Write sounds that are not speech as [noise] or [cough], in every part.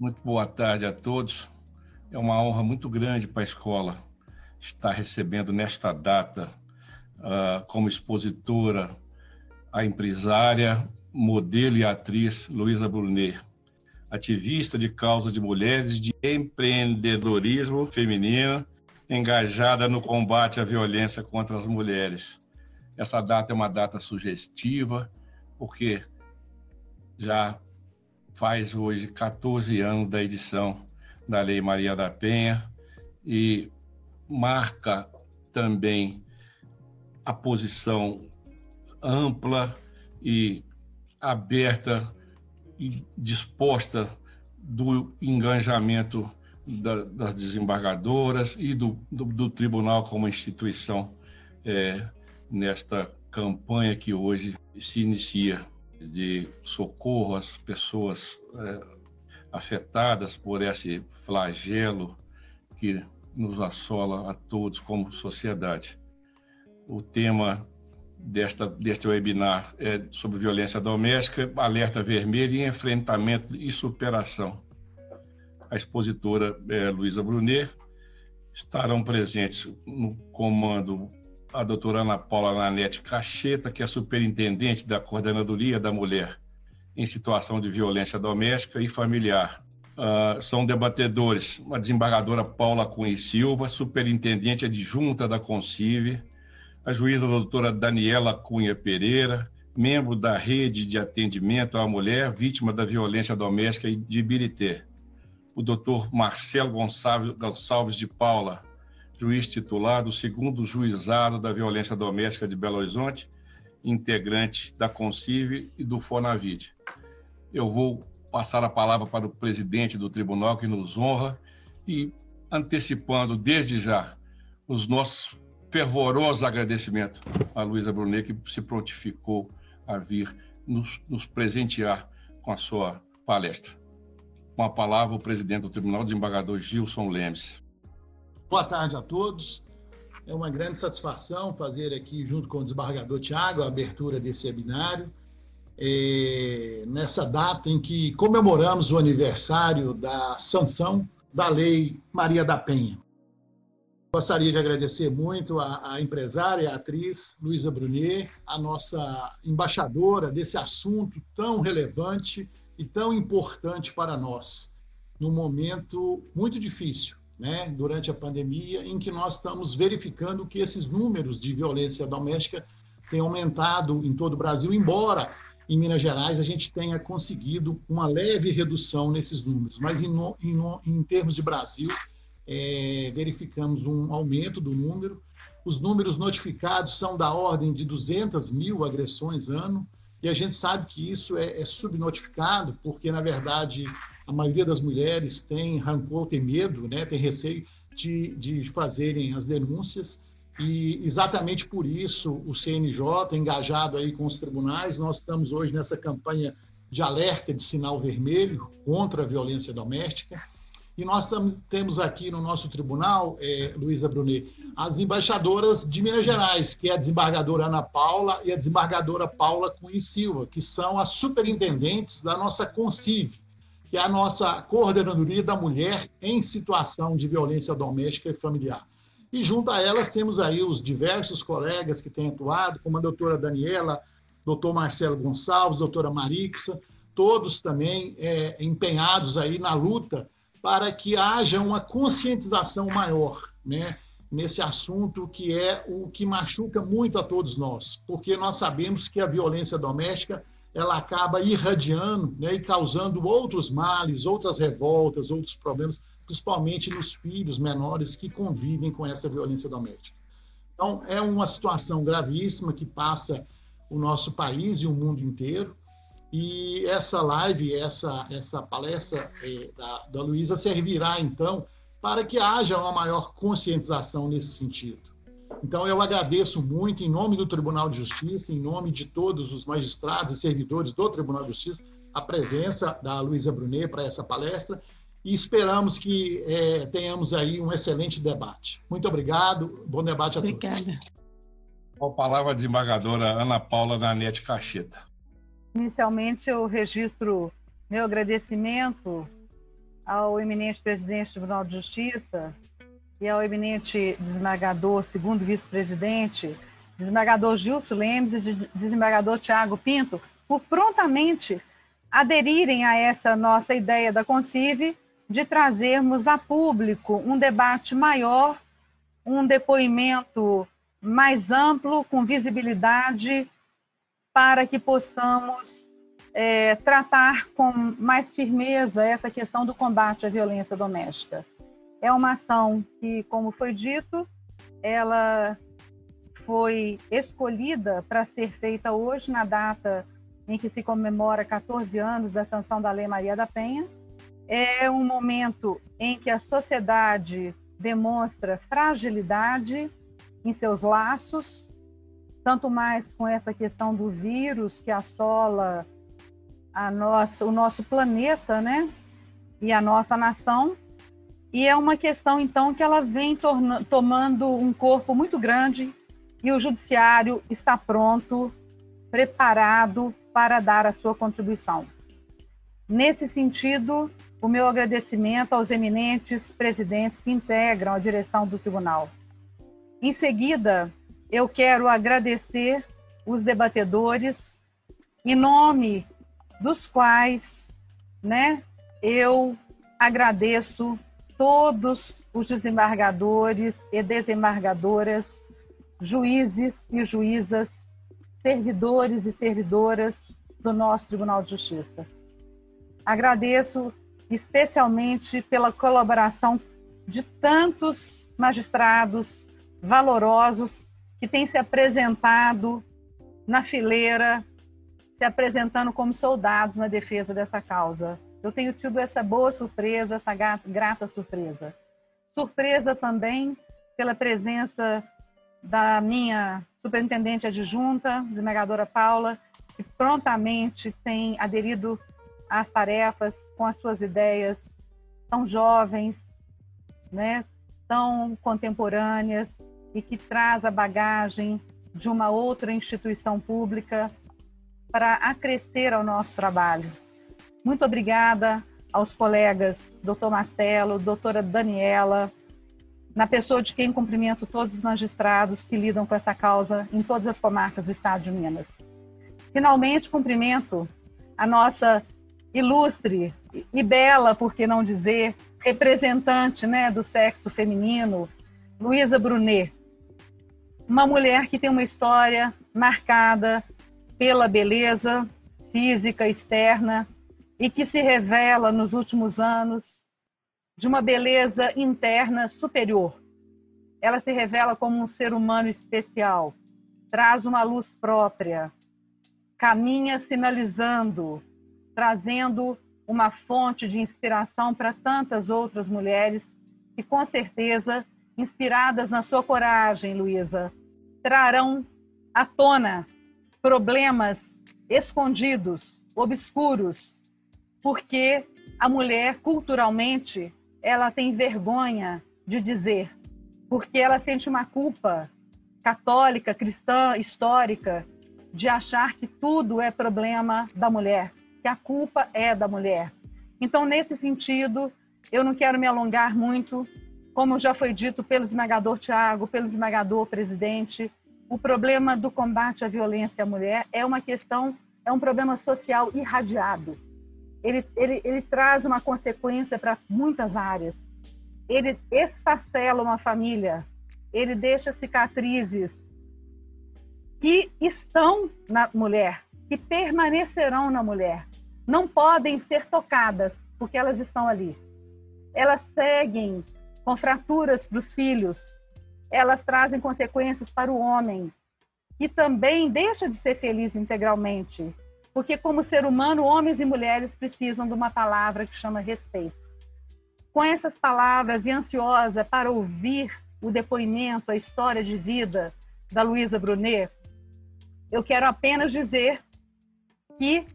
Muito boa tarde a todos. É uma honra muito grande para a escola estar recebendo nesta data, uh, como expositora, a empresária, modelo e atriz Luísa Brunet, ativista de causa de mulheres de empreendedorismo feminino, engajada no combate à violência contra as mulheres. Essa data é uma data sugestiva, porque já faz hoje 14 anos da edição da Lei Maria da Penha e marca também a posição ampla e aberta e disposta do engajamento da, das desembargadoras e do, do, do, tribunal como instituição é, nesta campanha que hoje se inicia de socorro às pessoas é, afetadas por esse flagelo que nos assola a todos como sociedade. O tema desta, deste webinar é sobre violência doméstica, alerta vermelho e enfrentamento e superação. A expositora é, Luísa Brunet estarão presentes no comando a doutora Ana Paula Nanete Cacheta, que é superintendente da Coordenadoria da Mulher em Situação de Violência Doméstica e Familiar. Uh, são debatedores a desembargadora Paula Cunha Silva, superintendente adjunta da CONCIV, a juíza doutora Daniela Cunha Pereira, membro da Rede de Atendimento à Mulher Vítima da Violência Doméstica de Ibirité, o doutor Marcelo Gonçalves de Paula, juiz titular do segundo juizado da violência doméstica de Belo Horizonte, integrante da Concive e do Fonavid. Eu vou passar a palavra para o presidente do tribunal que nos honra e antecipando desde já os nossos fervorosos agradecimentos à Luísa Brunet, que se prontificou a vir nos, nos presentear com a sua palestra. Com a palavra, o presidente do Tribunal, desembargador Gilson Lemes. Boa tarde a todos. É uma grande satisfação fazer aqui, junto com o desembargador Tiago, a abertura desse webinário, é, nessa data em que comemoramos o aniversário da sanção da Lei Maria da Penha. Gostaria de agradecer muito a empresária, a atriz Luísa Brunet, a nossa embaixadora desse assunto tão relevante e tão importante para nós, num momento muito difícil né, durante a pandemia, em que nós estamos verificando que esses números de violência doméstica têm aumentado em todo o Brasil, embora em Minas Gerais a gente tenha conseguido uma leve redução nesses números, mas em, em, em termos de Brasil, é, verificamos um aumento do número. Os números notificados são da ordem de 200 mil agressões ano, e a gente sabe que isso é, é subnotificado, porque, na verdade, a maioria das mulheres tem rancor, tem medo, né, tem receio de, de fazerem as denúncias. E exatamente por isso o CNJ, engajado aí com os tribunais, nós estamos hoje nessa campanha de alerta de sinal vermelho contra a violência doméstica. E nós estamos, temos aqui no nosso tribunal, é, Luísa Brunet, as embaixadoras de Minas Gerais, que é a desembargadora Ana Paula e a desembargadora Paula Cunha Silva, que são as superintendentes da nossa CONCIV, que é a nossa Coordenadoria da Mulher em Situação de Violência Doméstica e Familiar. E junto a elas temos aí os diversos colegas que têm atuado, como a doutora Daniela, doutor Marcelo Gonçalves, doutora Marixa, todos também é, empenhados aí na luta para que haja uma conscientização maior, né? nesse assunto que é o que machuca muito a todos nós, porque nós sabemos que a violência doméstica ela acaba irradiando né, e causando outros males, outras revoltas, outros problemas, principalmente nos filhos menores que convivem com essa violência doméstica. Então, é uma situação gravíssima que passa o nosso país e o mundo inteiro. E essa live, essa, essa palestra é, da, da Luísa servirá, então, para que haja uma maior conscientização nesse sentido. Então, eu agradeço muito, em nome do Tribunal de Justiça, em nome de todos os magistrados e servidores do Tribunal de Justiça, a presença da Luísa Brunet para essa palestra e esperamos que é, tenhamos aí um excelente debate. Muito obrigado, bom debate a Obrigada. todos. Obrigada. Com a palavra a desembargadora Ana Paula Nanete Cacheta. Inicialmente, eu registro meu agradecimento ao eminente presidente do Tribunal de Justiça e ao eminente desembargador, segundo vice-presidente, desembargador Gilson Lemes e desembargador Tiago Pinto, por prontamente aderirem a essa nossa ideia da Concive de trazermos a público um debate maior, um depoimento mais amplo, com visibilidade, para que possamos é, tratar com mais firmeza essa questão do combate à violência doméstica. É uma ação que, como foi dito, ela foi escolhida para ser feita hoje, na data em que se comemora 14 anos da sanção da Lei Maria da Penha. É um momento em que a sociedade demonstra fragilidade em seus laços, tanto mais com essa questão do vírus que assola a nossa, o nosso planeta, né? E a nossa nação. E é uma questão, então, que ela vem tomando um corpo muito grande e o judiciário está pronto, preparado para dar a sua contribuição. Nesse sentido, o meu agradecimento aos eminentes presidentes que integram a direção do tribunal. Em seguida, eu quero agradecer os debatedores, em nome dos quais né, eu agradeço todos os desembargadores e desembargadoras, juízes e juízas, servidores e servidoras do nosso Tribunal de Justiça. Agradeço especialmente pela colaboração de tantos magistrados valorosos que têm se apresentado na fileira, se apresentando como soldados na defesa dessa causa. Eu tenho tido essa boa surpresa, essa grata surpresa. Surpresa também pela presença da minha superintendente adjunta, desembargadora Paula, que prontamente tem aderido às tarefas com as suas ideias tão jovens, né, tão contemporâneas e que traz a bagagem de uma outra instituição pública para acrescer ao nosso trabalho. Muito obrigada aos colegas doutor Marcelo, doutora Daniela, na pessoa de quem cumprimento todos os magistrados que lidam com essa causa em todas as comarcas do estado de Minas. Finalmente, cumprimento a nossa ilustre e bela, por que não dizer, representante né, do sexo feminino, Luísa Brunet. Uma mulher que tem uma história marcada pela beleza física externa e que se revela nos últimos anos de uma beleza interna superior. Ela se revela como um ser humano especial, traz uma luz própria, caminha sinalizando, trazendo uma fonte de inspiração para tantas outras mulheres que, com certeza, inspiradas na sua coragem, Luísa, trarão à tona problemas escondidos, obscuros, porque a mulher, culturalmente, ela tem vergonha de dizer, porque ela sente uma culpa católica, cristã, histórica, de achar que tudo é problema da mulher, que a culpa é da mulher. Então, nesse sentido, eu não quero me alongar muito, como já foi dito pelo esmagador Tiago, pelo esmagador presidente, o problema do combate à violência à mulher é uma questão, é um problema social irradiado ele, ele, ele traz uma consequência para muitas áreas. Ele esfacela uma família, ele deixa cicatrizes que estão na mulher, que permanecerão na mulher. Não podem ser tocadas, porque elas estão ali. Elas seguem com fraturas para os filhos, elas trazem consequências para o homem, que também deixa de ser feliz integralmente. Porque, como ser humano, homens e mulheres precisam de uma palavra que chama respeito. Com essas palavras e ansiosa para ouvir o depoimento, a história de vida da Luísa Brunet, eu quero apenas dizer que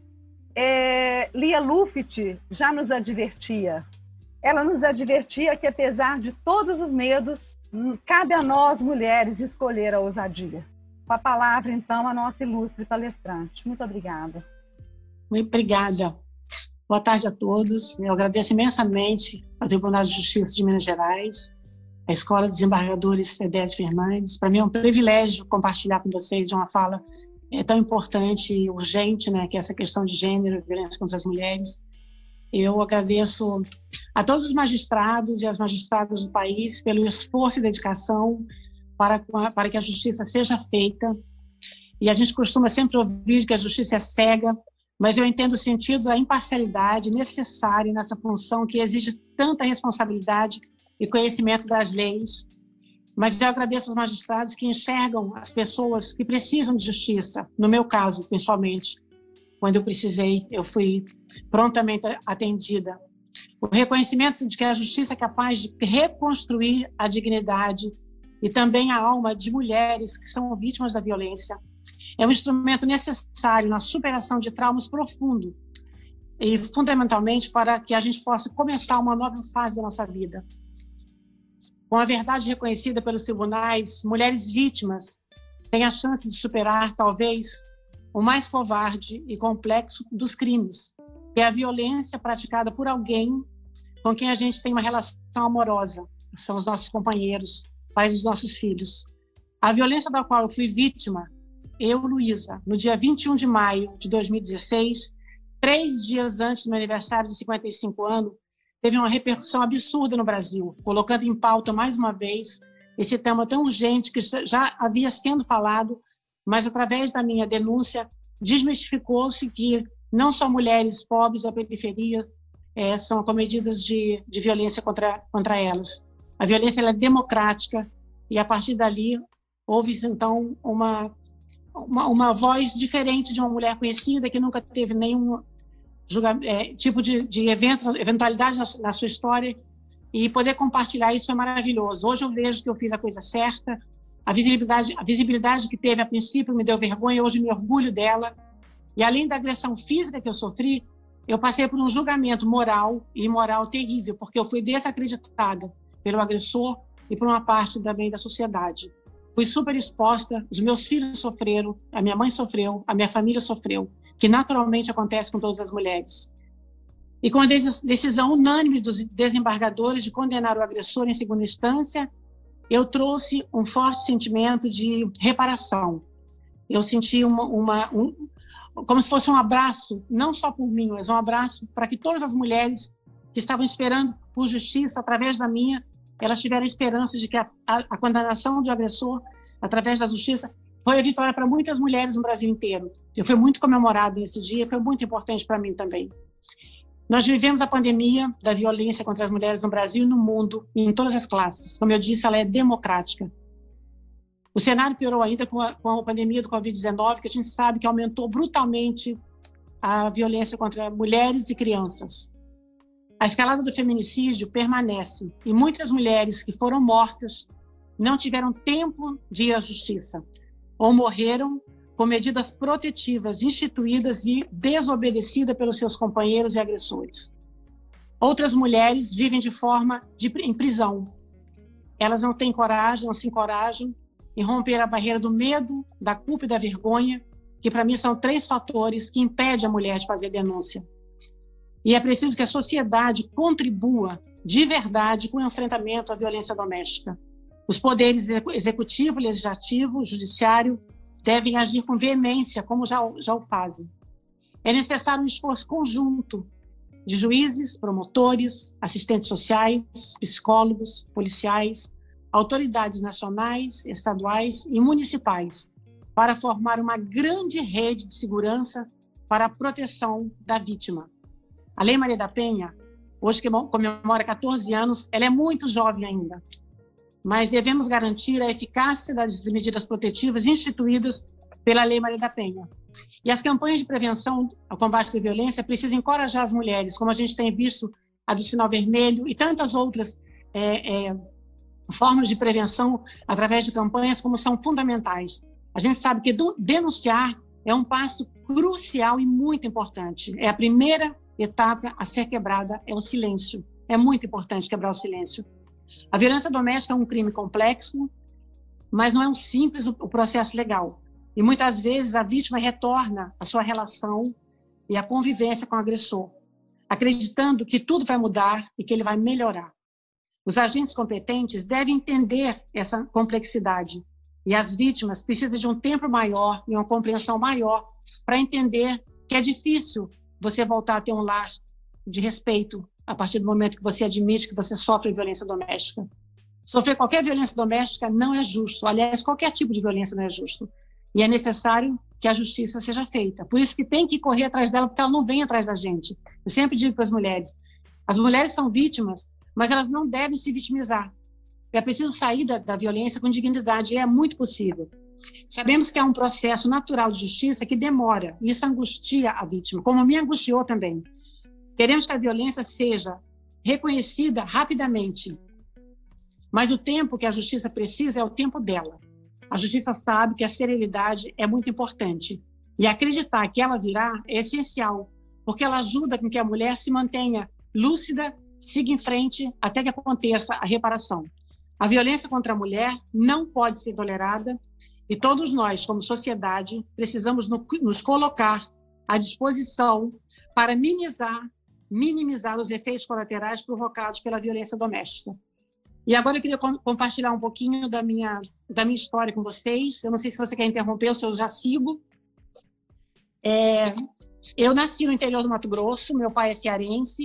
é, Lia Luft já nos advertia. Ela nos advertia que, apesar de todos os medos, cabe a nós, mulheres, escolher a ousadia. Com a palavra, então, a nossa ilustre palestrante. Muito obrigada. Obrigada. Boa tarde a todos. Eu agradeço imensamente ao Tribunal de Justiça de Minas Gerais, a Escola de Desembargadores Fedete Fernandes. Para mim é um privilégio compartilhar com vocês uma fala é, tão importante e urgente, né, que é essa questão de gênero, violência contra as mulheres. Eu agradeço a todos os magistrados e as magistradas do país pelo esforço e dedicação para, para que a justiça seja feita. E a gente costuma sempre ouvir que a justiça é cega, mas eu entendo o sentido da imparcialidade necessária nessa função que exige tanta responsabilidade e conhecimento das leis. Mas eu agradeço aos magistrados que enxergam as pessoas que precisam de justiça, no meu caso, principalmente. Quando eu precisei, eu fui prontamente atendida. O reconhecimento de que a justiça é capaz de reconstruir a dignidade e também a alma de mulheres que são vítimas da violência é um instrumento necessário na superação de traumas profundos e fundamentalmente para que a gente possa começar uma nova fase da nossa vida. Com a verdade reconhecida pelos tribunais, mulheres vítimas têm a chance de superar, talvez, o mais covarde e complexo dos crimes, que é a violência praticada por alguém com quem a gente tem uma relação amorosa, são os nossos companheiros, pais dos nossos filhos. A violência da qual eu fui vítima eu, Luísa, no dia 21 de maio de 2016, três dias antes do meu aniversário de 55 anos, teve uma repercussão absurda no Brasil, colocando em pauta mais uma vez esse tema tão urgente que já havia sendo falado, mas através da minha denúncia desmistificou-se que não só mulheres pobres da periferia é, são acometidas de, de violência contra, contra elas. A violência é democrática e a partir dali houve então uma uma, uma voz diferente de uma mulher conhecida que nunca teve nenhum é, tipo de, de evento, eventualidade na, na, sua história e poder compartilhar isso é maravilhoso. Hoje eu vejo que eu fiz a coisa certa, a visibilidade, a visibilidade que teve a princípio me deu vergonha, hoje me orgulho dela. E além da agressão física que eu sofri, eu passei por um julgamento moral e imoral terrível, porque eu fui desacreditada pelo agressor e por uma parte também da sociedade fui super exposta, os meus filhos sofreram, a minha mãe sofreu, a minha família sofreu, que naturalmente acontece com todas as mulheres. E com a decisão unânime dos desembargadores de condenar o agressor em segunda instância, eu trouxe um forte sentimento de reparação. Eu senti uma, uma um, como se fosse um abraço, não só por mim, mas um abraço para que todas as mulheres que estavam esperando por justiça através da minha elas tiveram esperança de que a, a, a condenação do agressor, através da justiça, foi a vitória para muitas mulheres no Brasil inteiro. Eu fui muito comemorado nesse dia, foi muito importante para mim também. Nós vivemos a pandemia da violência contra as mulheres no Brasil e no mundo, em todas as classes. Como eu disse, ela é democrática. O cenário piorou ainda com a, com a pandemia do Covid-19, que a gente sabe que aumentou brutalmente a violência contra mulheres e crianças. A escalada do feminicídio permanece e muitas mulheres que foram mortas não tiveram tempo de ir à justiça ou morreram com medidas protetivas instituídas e desobedecidas pelos seus companheiros e agressores. Outras mulheres vivem de forma de, em prisão. Elas não têm coragem, não se encorajam em romper a barreira do medo, da culpa e da vergonha, que para mim são três fatores que impedem a mulher de fazer denúncia. E é preciso que a sociedade contribua de verdade com o enfrentamento à violência doméstica. Os poderes executivo, legislativo, judiciário devem agir com veemência, como já, já o fazem. É necessário um esforço conjunto de juízes, promotores, assistentes sociais, psicólogos, policiais, autoridades nacionais, estaduais e municipais para formar uma grande rede de segurança para a proteção da vítima. A Lei Maria da Penha, hoje que comemora 14 anos, ela é muito jovem ainda. mas devemos garantir a eficácia das medidas protetivas instituídas pela Lei Maria da Penha. E as campanhas de prevenção ao combate da violência precisam encorajar as mulheres, como a gente tem visto a do sinal vermelho e tantas outras é, é, formas de prevenção através de campanhas como são fundamentais. A gente sabe que denunciar é um passo crucial e muito importante. É a primeira etapa a ser quebrada é o silêncio. É muito importante quebrar o silêncio. A violência doméstica é um crime complexo, mas não é um simples o processo legal. E muitas vezes a vítima retorna à sua relação e à convivência com o agressor, acreditando que tudo vai mudar e que ele vai melhorar. Os agentes competentes devem entender essa complexidade e as vítimas precisam de um tempo maior e uma compreensão maior para entender que é difícil você voltar a ter um lar de respeito a partir do momento que você admite que você sofre violência doméstica. Sofrer qualquer violência doméstica não é justo. Aliás, qualquer tipo de violência não é justo. E é necessário que a justiça seja feita. Por isso que tem que correr atrás dela, porque ela não vem atrás da gente. Eu sempre digo para as mulheres: as mulheres são vítimas, mas elas não devem se vitimizar. É preciso sair da, da violência com dignidade, e é muito possível. Sabemos que é um processo natural de justiça que demora, e isso angustia a vítima, como me angustiou também. Queremos que a violência seja reconhecida rapidamente, mas o tempo que a justiça precisa é o tempo dela. A justiça sabe que a serenidade é muito importante e acreditar que ela virá é essencial, porque ela ajuda com que a mulher se mantenha lúcida, siga em frente até que aconteça a reparação. A violência contra a mulher não pode ser tolerada e todos nós, como sociedade, precisamos nos colocar à disposição para minimizar, minimizar os efeitos colaterais provocados pela violência doméstica. E agora eu queria compartilhar um pouquinho da minha, da minha história com vocês. Eu não sei se você quer interromper ou se eu já sigo. É, eu nasci no interior do Mato Grosso, meu pai é cearense,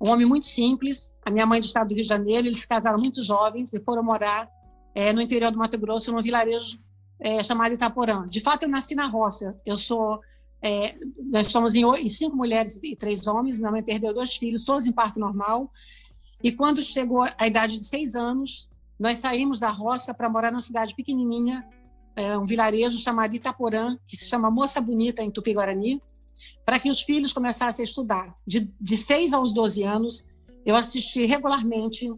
um homem muito simples. A minha mãe é do estado do Rio de Janeiro, eles se casaram muito jovens e foram morar é, no interior do Mato Grosso, num vilarejo é, chamado Itaporã. De fato, eu nasci na roça. Eu sou é, nós somos em, em, cinco mulheres e três homens. Minha mãe perdeu dois filhos, todos em parto normal. E quando chegou a idade de seis anos, nós saímos da roça para morar numa cidade pequenininha, é, um vilarejo chamado Itaporã, que se chama Moça Bonita, em Tupi-Guarani, para que os filhos começassem a estudar. De, de 6 aos 12 anos, eu assisti regularmente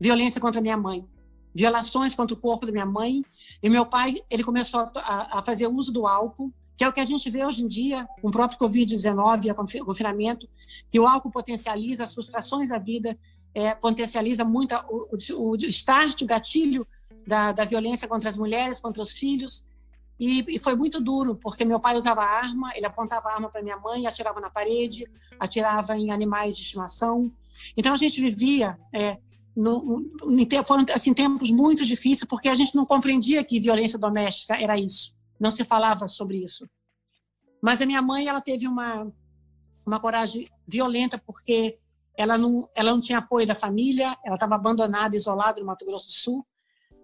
violência contra minha mãe, violações contra o corpo da minha mãe, e meu pai ele começou a, a fazer uso do álcool, que é o que a gente vê hoje em dia, com o próprio Covid-19 e o confinamento, que o álcool potencializa as frustrações da vida, é, potencializa muito o, o, o start, o gatilho da, da violência contra as mulheres, contra os filhos. E, e, foi muito duro, porque meu pai usava arma, ele apontava arma para minha mãe, atirava na parede, atirava em animais de estimação. Então a gente vivia, é, no, no, foram assim, tempos muito difíceis, porque a gente não compreendia que violência doméstica era isso, não se falava sobre isso. Mas a minha mãe ela teve uma, uma coragem violenta, porque ela não, ela não tinha apoio da família, ela estava abandonada, isolada no Mato Grosso do Sul.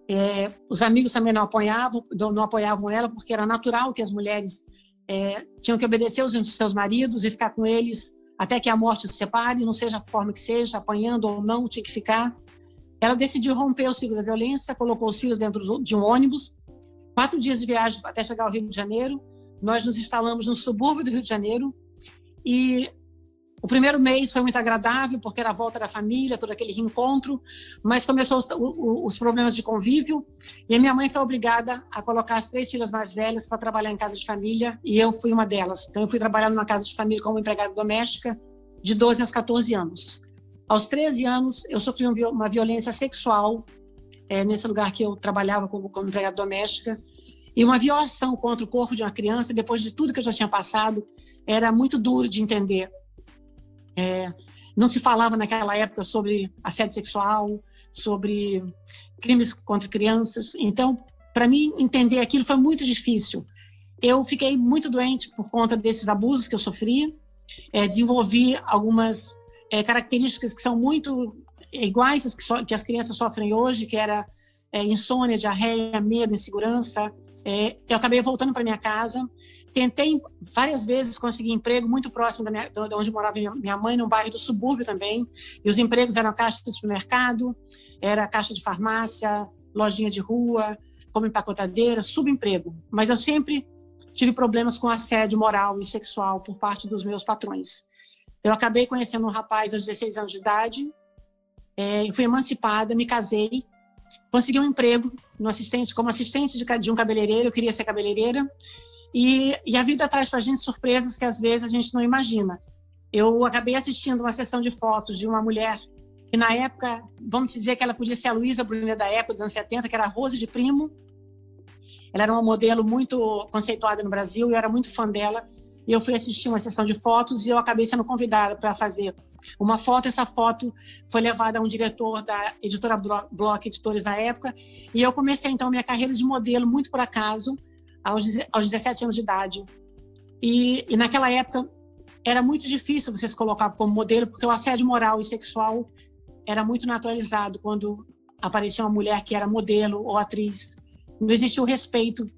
É, os amigos também não apoiavam, não apoiavam ela, porque era natural que as mulheres é, tinham que obedecer aos seus maridos e ficar com eles até que a morte se separe, não seja a forma que seja, apanhando ou não, tinha que ficar. Ela decidiu romper o ciclo da violência, colocou os filhos dentro de um ônibus, quatro dias de viagem até chegar ao Rio de Janeiro. Nós nos instalamos no subúrbio do Rio de Janeiro e o primeiro mês foi muito agradável, porque era a volta da família, todo aquele reencontro, mas começou os, os, problemas de convívio, e a minha mãe foi obrigada a colocar as três filhas mais velhas para trabalhar em casa de família, e eu fui uma delas. Então, eu fui trabalhar numa casa de família como empregada doméstica, de 12 aos 14 anos. Aos 13 anos, eu sofri uma violência sexual é, nesse lugar que eu trabalhava como, como empregada doméstica, e uma violação contra o corpo de uma criança, depois de tudo que eu já tinha passado, era muito duro de entender é, não se falava naquela época sobre assédio sexual, sobre crimes contra crianças. Então, para mim, entender aquilo foi muito difícil. Eu fiquei muito doente por conta desses abusos que eu sofri, é, desenvolvi algumas é, características que são muito iguais às que, so, que as crianças sofrem hoje, que era é, insônia, diarreia, medo, insegurança, é, eu acabei voltando para minha casa. Tentei várias vezes conseguir emprego muito próximo da minha, de onde morava minha mãe, num bairro do subúrbio também. E os empregos eram caixa de supermercado, era caixa de farmácia, lojinha de rua, como empacotadeira, subemprego. Mas eu sempre tive problemas com assédio moral e sexual por parte dos meus patrões. Eu acabei conhecendo um rapaz aos 16 anos de idade, é, fui emancipada, me casei, consegui um emprego no assistente, como assistente de, de um cabeleireiro, eu queria ser cabeleireira, e, e a vida traz para a gente surpresas que às vezes a gente não imagina. Eu acabei assistindo uma sessão de fotos de uma mulher que na época, vamos dizer que ela podia ser a Luísa Brunet da época, dos anos 70, que era a Rose de Primo. Ela era uma modelo muito conceituada no Brasil, eu era muito fã dela. E eu fui assistir uma sessão de fotos e eu acabei sendo convidada para fazer uma foto. Essa foto foi levada a um diretor da editora Block Editores na época. E eu comecei, então, minha carreira de modelo, muito por acaso, aos, aos 17 anos de idade. E, e naquela época era muito difícil você se colocar como modelo, porque o assédio moral e sexual era muito naturalizado quando aparecia uma mulher que era modelo ou atriz. Não existia o respeito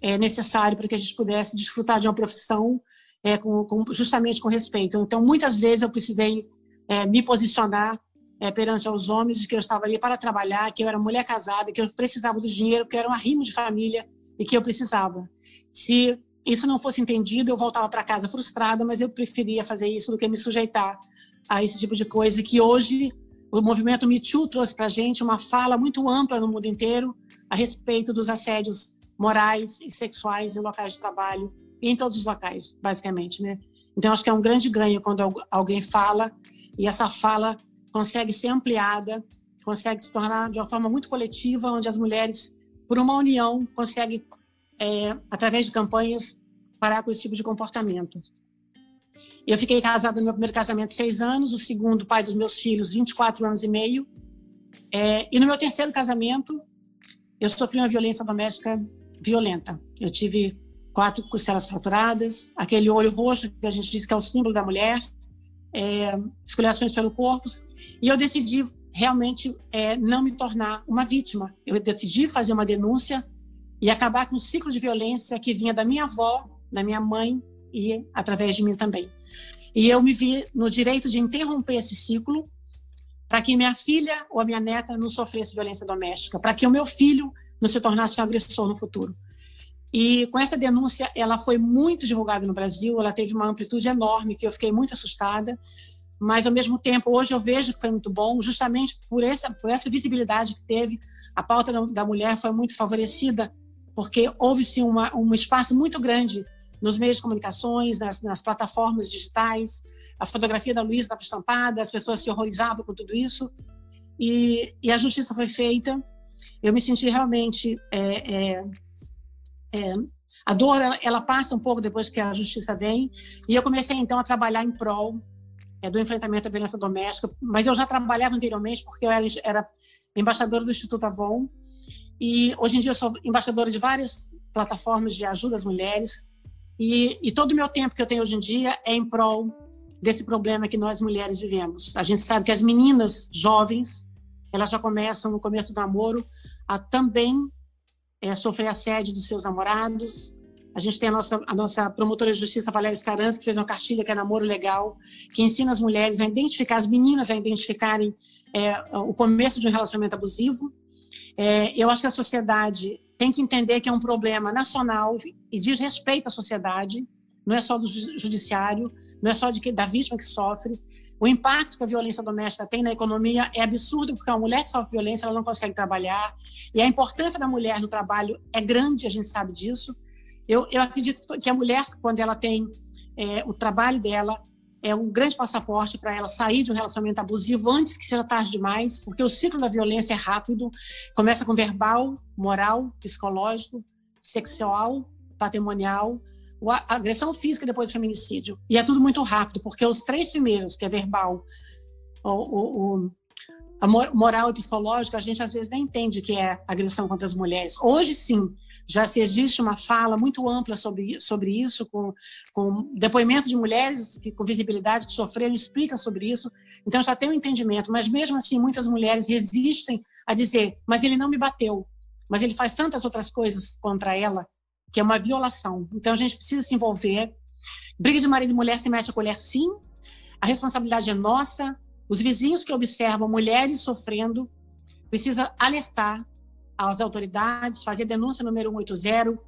é, necessário para que a gente pudesse desfrutar de uma profissão é, com, com, justamente com respeito. Então, muitas vezes eu precisei é, me posicionar perante aos homens de que eu estava ali para trabalhar, que eu era mulher casada, que eu precisava do dinheiro, que eu era um arrimo de família e que eu precisava. Se isso não fosse entendido, eu voltava para casa frustrada, mas eu preferia fazer isso do que me sujeitar a esse tipo de coisa que hoje o movimento Me Too trouxe para a gente uma fala muito ampla no mundo inteiro a respeito dos assédios morais e sexuais em locais de trabalho e em todos os locais, basicamente, né? Então acho que é um grande ganho quando alguém fala e essa fala consegue ser ampliada, consegue se tornar de uma forma muito coletiva, onde as mulheres, por uma união, conseguem, é, através de campanhas, parar com esse tipo de comportamento. Eu fiquei casada no meu primeiro casamento seis anos, o segundo, pai dos meus filhos, 24 anos e meio. É, e no meu terceiro casamento, eu sofri uma violência doméstica violenta. Eu tive quatro costelas fraturadas, aquele olho roxo que a gente diz que é o símbolo da mulher, é, pelo corpo. E eu decidi realmente é, não me tornar uma vítima. Eu decidi fazer uma denúncia e acabar com o ciclo de violência que vinha da minha avó, da minha mãe e através de mim também. E eu me vi no direito de interromper esse ciclo para que minha filha ou a minha neta não sofresse violência doméstica, para que o meu filho não se tornasse um agressor no futuro. E com essa denúncia, ela foi muito divulgada no Brasil, ela teve uma amplitude enorme, que eu fiquei muito assustada, mas ao mesmo tempo, hoje eu vejo que foi muito bom, justamente por essa, por essa visibilidade que teve, a pauta da mulher foi muito favorecida, porque houve-se um espaço muito grande nos meios de comunicações, nas, nas plataformas digitais. A fotografia da Luísa estava estampada, as pessoas se horrorizavam com tudo isso. E, e a justiça foi feita. Eu me senti realmente. É, é, é, a dor, ela, passa um pouco depois que a justiça vem. E eu comecei, então, a trabalhar em prol é, do enfrentamento à violência doméstica. Mas eu já trabalhava anteriormente, porque eu era, era embaixadora do Instituto Avon. E hoje em dia eu sou embaixadora de várias plataformas de ajuda às mulheres. E, e todo o meu tempo que eu tenho hoje em dia é em prol desse problema que nós mulheres vivemos. A gente sabe que as meninas jovens, elas já começam no começo do namoro a também é, sofrer assédio dos seus namorados. A gente tem a nossa, a nossa promotora de justiça, Valéria Scaranz, que fez uma cartilha que é Namoro Legal, que ensina as mulheres a identificar, as meninas a identificarem é, o começo de um relacionamento abusivo. É, eu acho que a sociedade tem que entender que é um problema nacional e diz respeito à sociedade, não é só do judiciário, não é só de da vítima que sofre. O impacto que a violência doméstica tem na economia é absurdo, porque uma mulher que sofre violência ela não consegue trabalhar. E a importância da mulher no trabalho é grande, a gente sabe disso. Eu, eu acredito que a mulher, quando ela tem é, o trabalho dela, é um grande passaporte para ela sair de um relacionamento abusivo antes que seja tarde demais, porque o ciclo da violência é rápido, começa com verbal, moral, psicológico, sexual, patrimonial, a agressão física depois do feminicídio. E é tudo muito rápido, porque os três primeiros, que é verbal, o, o, o a moral e psicológico, a gente às vezes nem entende que é agressão contra as mulheres. Hoje, sim, já se existe uma fala muito ampla sobre, sobre isso, com, com depoimento de mulheres que, com visibilidade que sofreram, explica sobre isso. Então, já tem um entendimento. Mas, mesmo assim, muitas mulheres resistem a dizer, mas ele não me bateu. mas ele faz tantas outras coisas contra ela que é uma violação. Então a gente precisa se envolver. Briga de marido e mulher se mete a colher, sim. A responsabilidade é nossa. Os vizinhos que observam mulheres sofrendo precisa alertar às autoridades, fazer denúncia número 180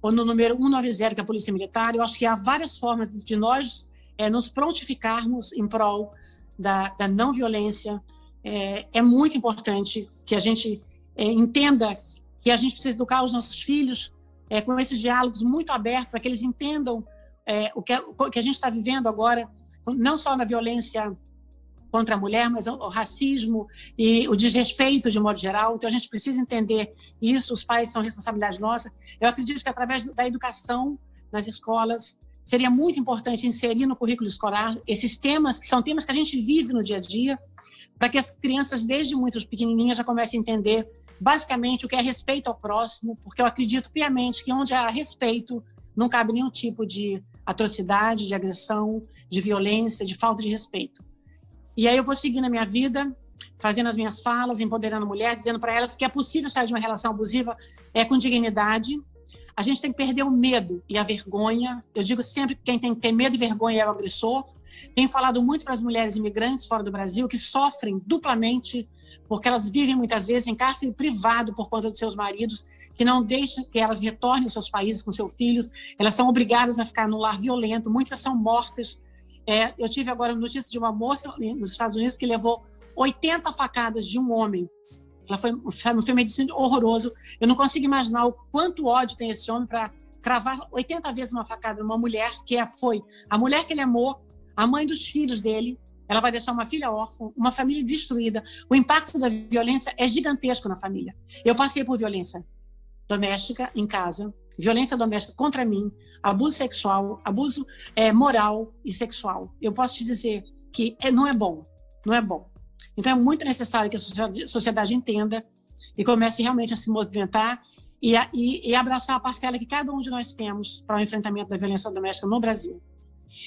ou no número 190, que é a Polícia Militar. Eu acho que há várias formas de nós é, nos prontificarmos em prol da, da não violência. É, é, muito importante que a gente é, entenda que a gente precisa educar os nossos filhos é, com esses diálogos muito abertos para que eles entendam é, o, que, o que a gente está vivendo agora, não só na violência contra a mulher, mas o, racismo e o desrespeito de modo geral. Então a gente precisa entender isso. Os pais são responsabilidade nossa. Eu acredito que através da educação nas escolas seria muito importante inserir no currículo escolar esses temas que são temas que a gente vive no dia a dia, para que as crianças desde muito pequenininhas já comecem a entender basicamente o que é respeito ao próximo, porque eu acredito piamente que onde há respeito não cabe nenhum tipo de atrocidade, de agressão, de violência, de falta de respeito. E aí eu vou seguir na minha vida, fazendo as minhas falas, empoderando mulheres, dizendo para elas que é possível sair de uma relação abusiva é com dignidade. A gente tem que perder o medo e a vergonha. Eu digo sempre que quem tem que ter medo e vergonha é o agressor. Tenho falado muito para as mulheres imigrantes fora do Brasil que sofrem duplamente porque elas vivem muitas vezes em cárcere privado por conta dos seus maridos que não deixam que elas retornem aos seus países com seus filhos. Elas são obrigadas a ficar no lar violento. Muitas são mortas é, eu tive agora notícia de uma moça nos Estados Unidos que levou 80 facadas de um homem. Ela foi um filme horroroso. Eu não consigo imaginar o quanto ódio tem esse homem para cravar 80 vezes uma facada numa mulher que é, foi a mulher que ele amou, a mãe dos filhos dele. Ela vai deixar uma filha órfã, uma família destruída. O impacto da violência é gigantesco na família. Eu passei por violência doméstica em casa, violência doméstica contra mim, abuso sexual, abuso é, moral e sexual. Eu posso te dizer que é, não é bom, não é bom. Então é muito necessário que a sociedade, entenda e comece realmente a se movimentar e, a, e, e abraçar a parcela que cada um de nós temos para o enfrentamento da violência doméstica no Brasil.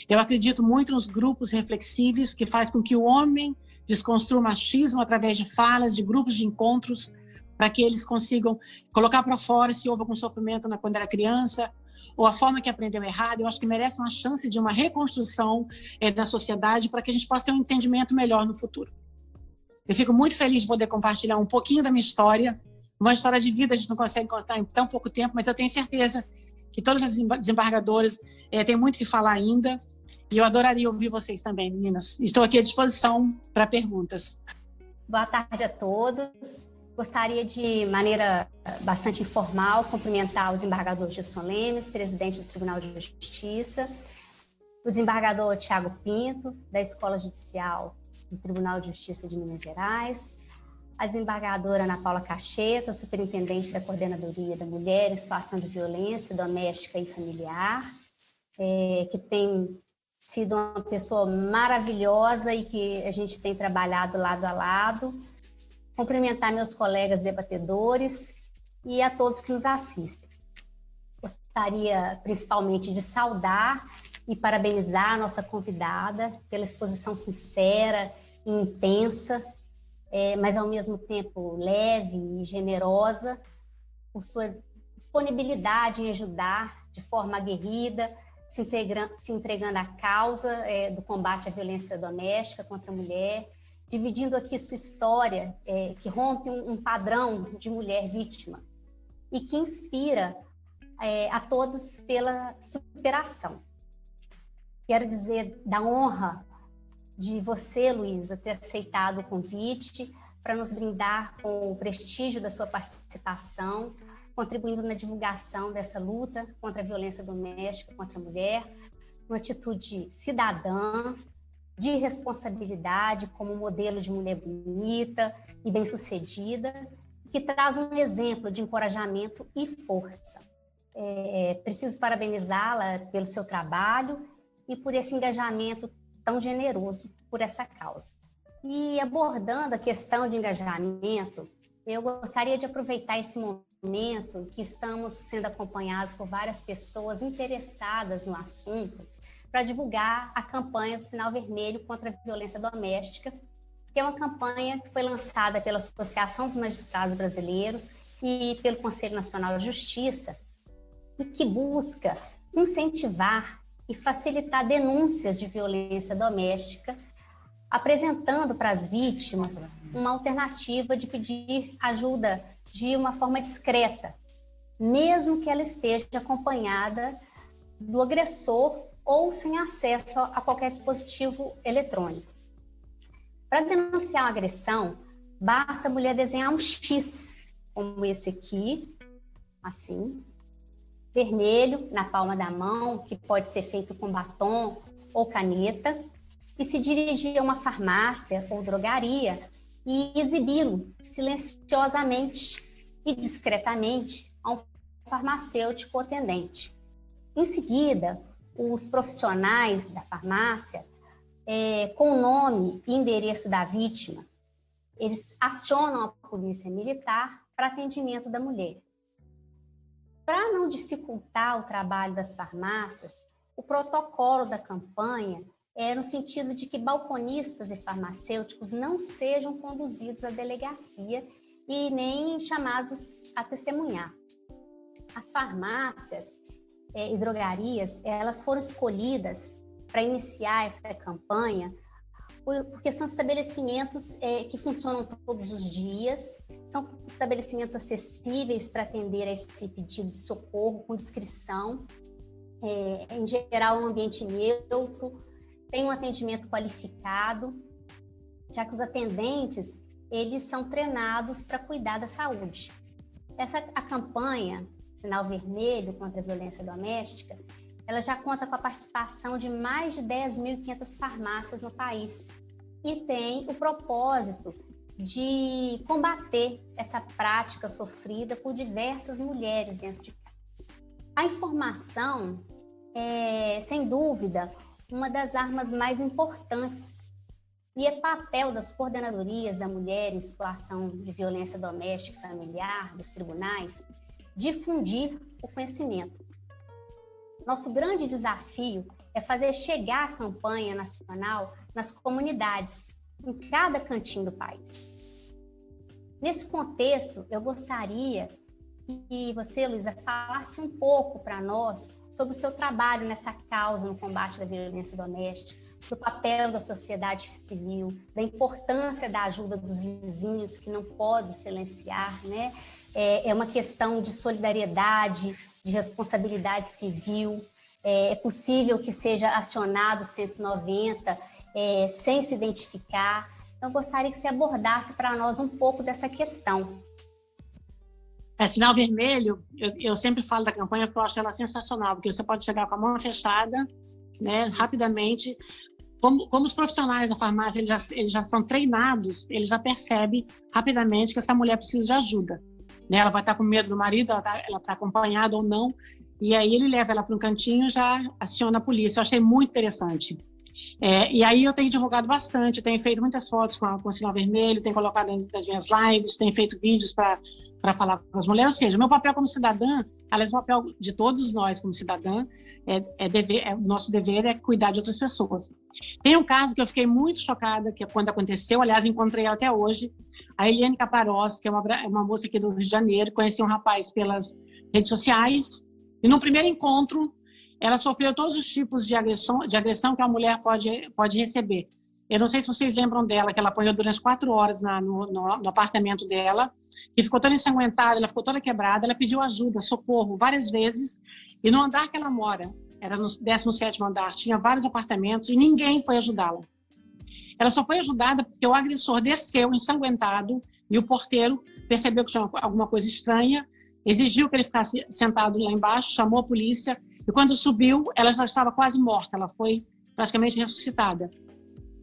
Eu acredito muito nos grupos reflexivos que faz com que o homem desconstrua o machismo através de falas, de grupos de encontros, para que eles consigam colocar para fora se houve algum sofrimento na, quando era criança, ou a forma que aprendeu errado. Eu acho que merece uma chance de uma reconstrução é, da sociedade para que a gente possa ter um entendimento melhor no futuro. Eu fico muito feliz de poder compartilhar um pouquinho da minha história. Uma história de vida a gente não consegue contar em tão pouco tempo, mas eu tenho certeza que todas as desembargadoras é, têm muito que falar ainda. E eu adoraria ouvir vocês também, meninas. Estou aqui à disposição para perguntas. Boa tarde a todos. Gostaria de maneira bastante informal cumprimentar o desembargador Gilson Lemes, presidente do Tribunal de Justiça, o desembargador Tiago Pinto, da Escola Judicial do Tribunal de Justiça de Minas Gerais, a desembargadora Ana Paula Cacheta, superintendente da Coordenadoria da Mulher em Situação de Violência Doméstica e Familiar, é, que tem sido uma pessoa maravilhosa e que a gente tem trabalhado lado a lado cumprimentar meus colegas debatedores e a todos que nos assistem. Gostaria principalmente de saudar e parabenizar a nossa convidada pela exposição sincera e intensa, é, mas ao mesmo tempo leve e generosa, por sua disponibilidade em ajudar de forma aguerrida, se, se entregando à causa é, do combate à violência doméstica contra a mulher dividindo aqui sua história, é, que rompe um, um, padrão de mulher vítima e que inspira é, a todos pela superação. Quero dizer da honra de você, Luísa, ter aceitado o convite para nos brindar com o prestígio da sua participação, contribuindo na divulgação dessa luta contra a violência doméstica contra a mulher, uma atitude cidadã, de responsabilidade como modelo de mulher bonita e bem-sucedida, que traz um exemplo de encorajamento e força. É, preciso parabenizá-la pelo seu trabalho e por esse engajamento tão generoso por essa causa. E abordando a questão de engajamento, eu gostaria de aproveitar esse momento que estamos sendo acompanhados por várias pessoas interessadas no assunto para divulgar a campanha do Sinal Vermelho contra a Violência Doméstica, que é uma campanha que foi lançada pela Associação dos Magistrados Brasileiros e pelo Conselho Nacional de Justiça, e que busca incentivar e facilitar denúncias de violência doméstica, apresentando para as vítimas uma alternativa de pedir ajuda de uma forma discreta, mesmo que ela esteja acompanhada do agressor ou sem acesso a qualquer dispositivo eletrônico. Para denunciar uma agressão, basta a mulher desenhar um X, como esse aqui, assim, vermelho na palma da mão, que pode ser feito com batom ou caneta, e se dirigir a uma farmácia ou drogaria e exibi-lo silenciosamente e discretamente a um farmacêutico atendente. Em seguida, os profissionais da farmácia, é, com o nome e endereço da vítima, eles acionam a polícia militar para atendimento da mulher. Para não dificultar o trabalho das farmácias, o protocolo da campanha é no sentido de que balconistas e farmacêuticos não sejam conduzidos à delegacia e nem chamados a testemunhar. As farmácias é, e drogarias, elas foram escolhidas para iniciar essa campanha porque são estabelecimentos é, que funcionam todos os dias, são estabelecimentos acessíveis para atender a esse pedido de socorro com descrição, é, em geral um ambiente neutro, tem um atendimento qualificado, já que os atendentes eles são treinados para cuidar da saúde. Essa a campanha Sinal Vermelho contra a Violência Doméstica, ela já conta com a participação de mais de 10.500 farmácias no país e tem o propósito de combater essa prática sofrida por diversas mulheres dentro de casa. A informação é, sem dúvida, uma das armas mais importantes e é papel das coordenadorias da mulher em situação de violência doméstica e familiar, dos tribunais, difundir o conhecimento. Nosso grande desafio é fazer chegar a campanha nacional nas comunidades, em cada cantinho do país. Nesse contexto, eu gostaria que você, Luísa, falasse um pouco para nós sobre o seu trabalho nessa causa no combate da violência doméstica, do papel da sociedade civil, da importância da ajuda dos vizinhos que não pode silenciar, né? É, é uma questão de solidariedade, de responsabilidade civil. É, é possível que seja acionado o 190 é, sem se identificar. Então, gostaria que você abordasse para nós um pouco dessa questão. É, sinal vermelho, eu, eu, sempre falo da campanha porque eu acho ela sensacional, porque você pode chegar com a mão fechada, né, rapidamente. Como, como os profissionais da farmácia eles já, eles já são treinados, eles já percebem rapidamente que essa mulher precisa de ajuda. Né? Ela vai estar com medo do marido, ela está tá acompanhada ou não, e aí ele leva ela para um cantinho já aciona a polícia. Eu achei muito interessante. É, e aí eu tenho divulgado bastante, tenho feito muitas fotos com, a, com o sinal vermelho, tenho colocado das minhas lives, tenho feito vídeos para falar com as mulheres. Ou seja, meu papel como cidadã, aliás, o papel de todos nós como cidadã, é, é dever, é, nosso dever é cuidar de outras pessoas. Tem um caso que eu fiquei muito chocada, que é quando aconteceu, aliás, encontrei até hoje, a Eliane Caparós, que é uma, uma moça aqui do Rio de Janeiro, conheci um rapaz pelas redes sociais, e no primeiro encontro, ela sofreu todos os tipos de agressão, de agressão que a mulher pode, pode receber. Eu não sei se vocês lembram dela, que ela apanhou durante quatro horas na, no, no, no, apartamento dela, que ficou toda ensanguentada, ela ficou toda quebrada, ela pediu ajuda, socorro, várias vezes, e no andar que ela mora, era no 17º andar, tinha vários apartamentos, e ninguém foi ajudá-la. Ela só foi ajudada porque o agressor desceu ensanguentado, e o porteiro percebeu que tinha alguma coisa estranha, exigiu que ele ficasse sentado lá embaixo, chamou a polícia, e quando subiu, ela já estava quase morta, ela foi praticamente ressuscitada.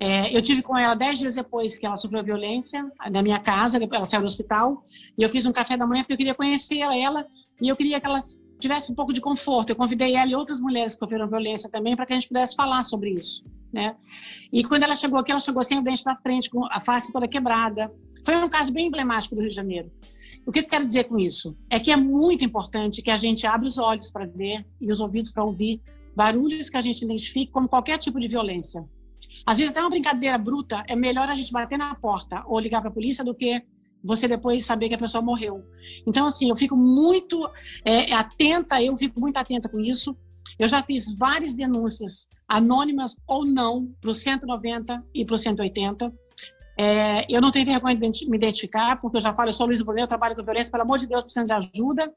É, eu tive com ela dez dias depois que ela sofreu violência na minha casa, ela saiu do hospital, e eu fiz um café da manhã porque eu queria conhecer ela, e eu queria que ela tivesse um pouco de conforto. Eu convidei ela e outras mulheres que sofreram violência também para que a gente pudesse falar sobre isso, né? E quando ela chegou aqui, ela chegou sem o dente da frente, com a face toda quebrada. Foi um caso bem emblemático do Rio de Janeiro. O que eu quero dizer com isso? É que é muito importante que a gente abra os olhos para ver e os ouvidos para ouvir barulhos que a gente identifique como qualquer tipo de violência. Às vezes, até uma brincadeira bruta, é melhor a gente bater na porta ou ligar para a polícia do que você depois saber que a pessoa morreu. Então, assim, eu fico muito é, atenta, eu fico muito atenta com isso. Eu já fiz várias denúncias, anônimas ou não, para o 190 e para o 180. É, eu não tenho vergonha de me identificar, porque eu já falo, eu sou Luísa Brunet, eu trabalho com violência, pelo amor de Deus, precisando de ajuda.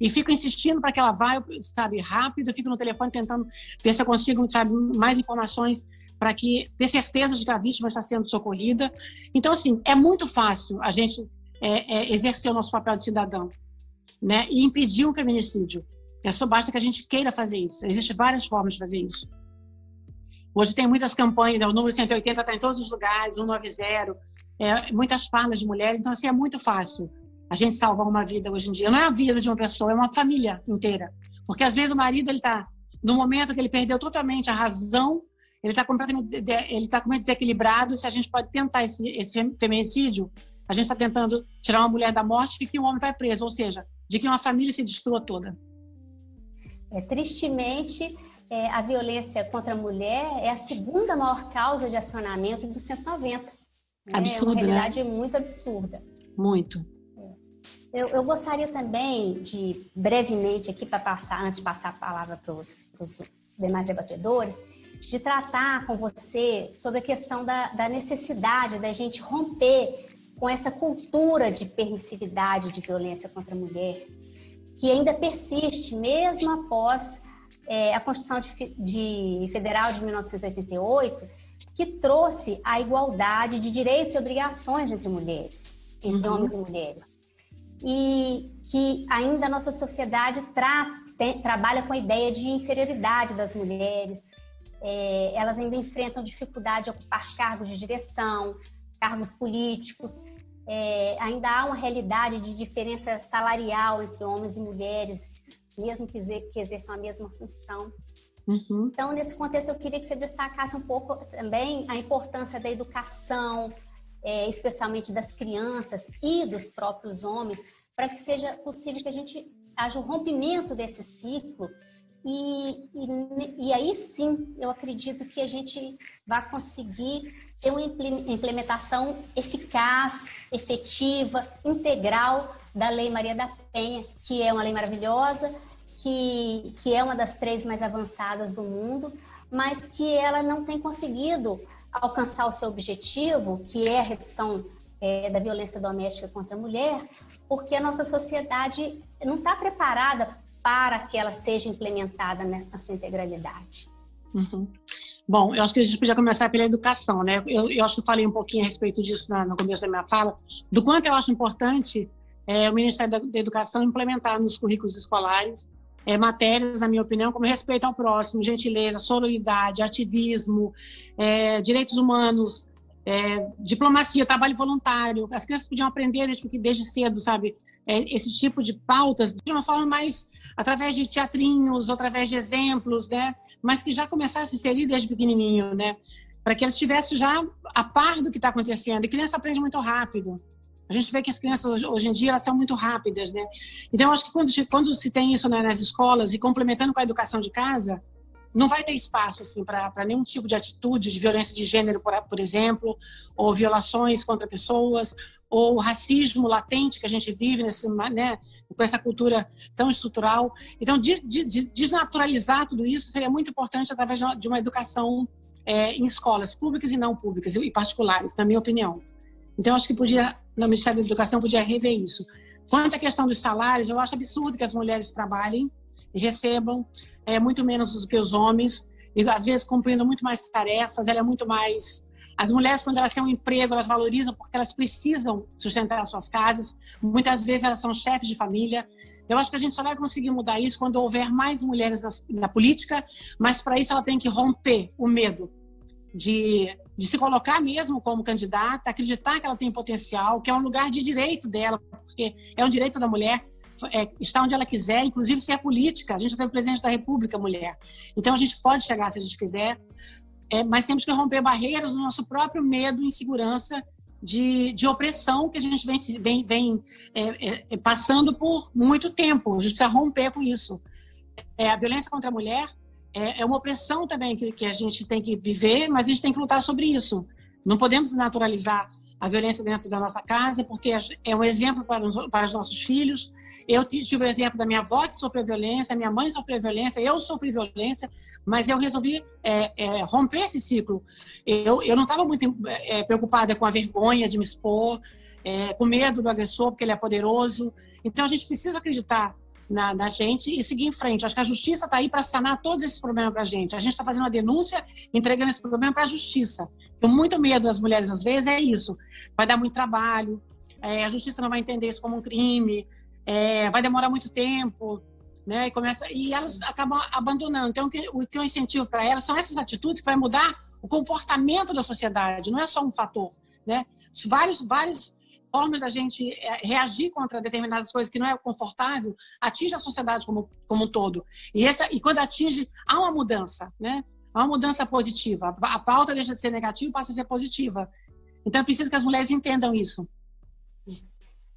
E fico insistindo para que ela vá, sabe, rápido, eu fico no telefone tentando ver se eu consigo, sabe, mais informações para que ter certeza de que a vítima está sendo socorrida. Então, assim, é muito fácil a gente é, é, exercer o nosso papel de cidadão, né, e impedir um feminicídio. É só basta que a gente queira fazer isso. Existem várias formas de fazer isso. Hoje tem muitas campanhas, né? o número 180 está em todos os lugares, 190, é, muitas falas de mulher, então assim é muito fácil a gente salvar uma vida hoje em dia. Não é a vida de uma pessoa, é uma família inteira. Porque às vezes o marido ele está no momento que ele perdeu totalmente a razão, ele está completamente ele está completamente desequilibrado. Se a gente pode tentar esse, esse feminicídio, a gente está tentando tirar uma mulher da morte e que um homem vai preso, ou seja, de que uma família se destrua toda. É, tristemente, é, a violência contra a mulher é a segunda maior causa de acionamento do 190. Né? Absurdo, é uma realidade né? muito absurda. Muito. Eu, eu, gostaria também de, brevemente, aqui para passar, antes de passar a palavra para os demais debatedores, de tratar com você sobre a questão da, da necessidade da gente romper com essa cultura de permissividade de violência contra a mulher, que ainda persiste, mesmo após é, a Constituição de, de Federal de 1988, que trouxe a igualdade de direitos e obrigações entre mulheres, entre uhum. homens e mulheres. E que ainda a nossa sociedade trabalha com a ideia de inferioridade das mulheres. É, elas ainda enfrentam dificuldade de ocupar cargos de direção, cargos políticos, é, ainda há uma realidade de diferença salarial entre homens e mulheres, mesmo que, que exerçam a mesma função. Uhum. Então, nesse contexto, eu queria que você destacasse um pouco também a importância da educação, é, especialmente das crianças e dos próprios homens, para que seja possível que a gente haja um rompimento desse ciclo e, e, e, aí sim, eu acredito que a gente vai conseguir ter uma implementação eficaz, efetiva, integral da Lei Maria da Penha, que é uma lei maravilhosa, que, que é uma das três mais avançadas do mundo, mas que ela não tem conseguido alcançar o seu objetivo, que é a redução é, da violência doméstica contra a mulher, porque a nossa sociedade não está preparada para que ela seja implementada na sua integralidade. Uhum. Bom, eu acho que a gente podia começar pela educação, né? Eu, eu acho que eu falei um pouquinho a respeito disso na, no começo da minha fala, do quanto eu acho importante é, o Ministério da, da, Educação implementar nos currículos escolares é, matérias, na minha opinião, como respeito ao próximo, gentileza, sororidade, ativismo, é, direitos humanos, é, diplomacia, trabalho voluntário. As crianças podiam aprender desde, desde cedo, sabe? É, esse tipo de pautas de uma forma mais através de teatrinhos, através de exemplos, né? Mas que já começasse a inserir desde pequenininho, né? Para que eles estivessem já a par do que está acontecendo. E criança aprende muito rápido. A gente vê que as crianças hoje, hoje, em dia elas são muito rápidas, né? Então eu acho que quando, quando se tem isso né, nas escolas e complementando com a educação de casa, não vai ter espaço assim para nenhum tipo de atitude de violência de gênero, por, por exemplo, ou violações contra pessoas, ou racismo latente que a gente vive nesse, né, com essa cultura tão estrutural. Então, de, de, de desnaturalizar tudo isso seria muito importante através de uma educação é, em escolas públicas e não públicas e particulares, na minha opinião. Então, acho que podia, no Ministério da Educação, podia rever isso. Quanto à questão dos salários, eu acho absurdo que as mulheres trabalhem recebam é, muito menos do que os homens, e às vezes cumprindo muito mais tarefas, ela é muito mais. As mulheres, quando elas têm um emprego, elas valorizam porque elas precisam sustentar as suas casas. Muitas vezes elas são chefes de família. Eu acho que a gente só vai conseguir mudar isso quando houver mais mulheres na, na política, mas para isso ela tem que romper o medo de, de se colocar mesmo como candidata, acreditar que ela tem potencial, que é um lugar de direito dela, porque é um direito da mulher é, onde ela quiser, inclusive se é política. A gente tem o presidente da República mulher. Então a gente pode chegar se a gente quiser, é, mas temos que romper barreiras no nosso próprio medo e insegurança de, de opressão que a gente vem, vem, vem é, é, é, passando por muito tempo. A gente precisa romper com isso. A violência contra a mulher é, uma opressão também que, que a gente tem que viver, mas a gente tem que lutar sobre isso. Não podemos naturalizar a violência dentro da nossa casa, porque é um exemplo para os, para os nossos filhos. Eu tive o exemplo da minha avó que sofreu violência, minha mãe sofreu violência, eu sofri violência, mas eu resolvi é, é, romper esse ciclo. Eu, eu não estava muito é, preocupada com a vergonha de me expor, é, com medo do agressor, porque ele é poderoso. Então a gente precisa acreditar na, na, gente e seguir em frente. Acho que a justiça está aí para sanar todos esses problemas para a gente. A gente está fazendo uma denúncia, entregando esse problema para a justiça. Eu muito medo das mulheres, às vezes, é isso. Vai dar muito trabalho, é, a justiça não vai entender isso como um crime, é, vai demorar muito tempo, né? E, começa, e elas acabam abandonando. Então, o que, o que eu incentivo para elas são essas atitudes que vai mudar o comportamento da sociedade, não é só um fator, né? Vários, vários formas da gente é, reagir contra determinadas coisas que não é confortável atinge a sociedade como, como um todo. E, essa, e quando atinge, há uma mudança, né? Há uma mudança positiva. A pauta deixa de ser negativa e passa a ser positiva. Então, é preciso que as mulheres entendam isso.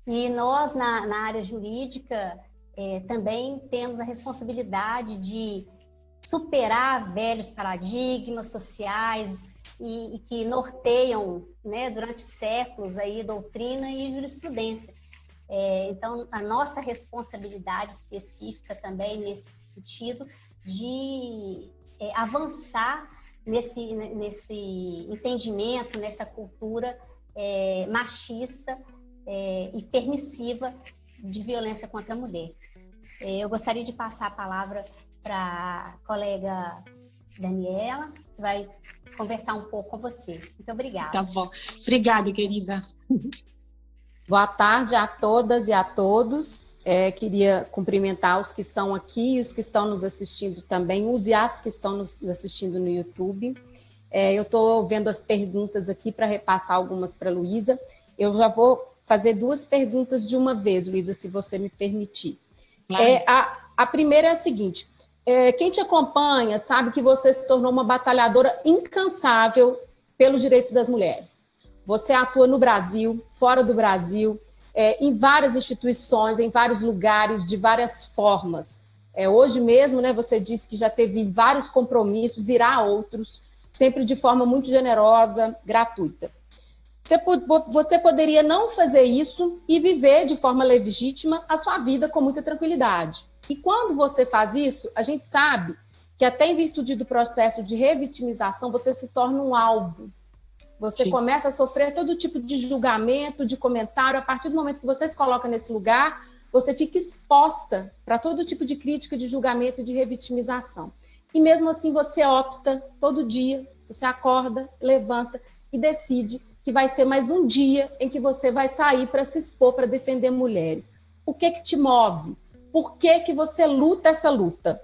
E nós, na, na área jurídica, é, também temos a responsabilidade de superar velhos paradigmas sociais, e, e que norteiam né, durante séculos aí doutrina e jurisprudência. É, então, a nossa responsabilidade específica também nesse sentido de é, avançar nesse, nesse entendimento, nessa cultura é, machista é, e permissiva de violência contra a mulher. É, eu gostaria de passar a palavra para a colega Daniela, que vai conversar um pouco com você. Muito obrigada. Tá bom. Obrigada, querida. Boa tarde a todas e a todos. É, queria cumprimentar os que estão aqui e os que estão nos assistindo também, os e as que estão nos assistindo no YouTube. É, eu estou vendo as perguntas aqui para repassar algumas para a Luísa. Eu já vou fazer duas perguntas de uma vez, Luísa, se você me permitir. Claro. É, a, a primeira é a seguinte: é, quem te acompanha sabe que você se tornou uma batalhadora incansável pelos direitos das mulheres. Você atua no Brasil, fora do Brasil, é, em várias instituições, em vários lugares, de várias formas. É, hoje mesmo, né, você disse que já teve vários compromissos, irá a outros, sempre de forma muito generosa, gratuita. Você, você poderia não fazer isso e viver de forma legítima a sua vida com muita tranquilidade. E quando você faz isso, a gente sabe que até em virtude do processo de revitimização, você se torna um alvo. Você Sim. começa a sofrer todo tipo de julgamento, de comentário. A partir do momento que você se coloca nesse lugar, você fica exposta para todo tipo de crítica, de julgamento e de revitimização. E mesmo assim, você opta todo dia, você acorda, levanta e decide que vai ser mais um dia em que você vai sair para se expor, para defender mulheres. O que que te move? por que, que você luta essa luta?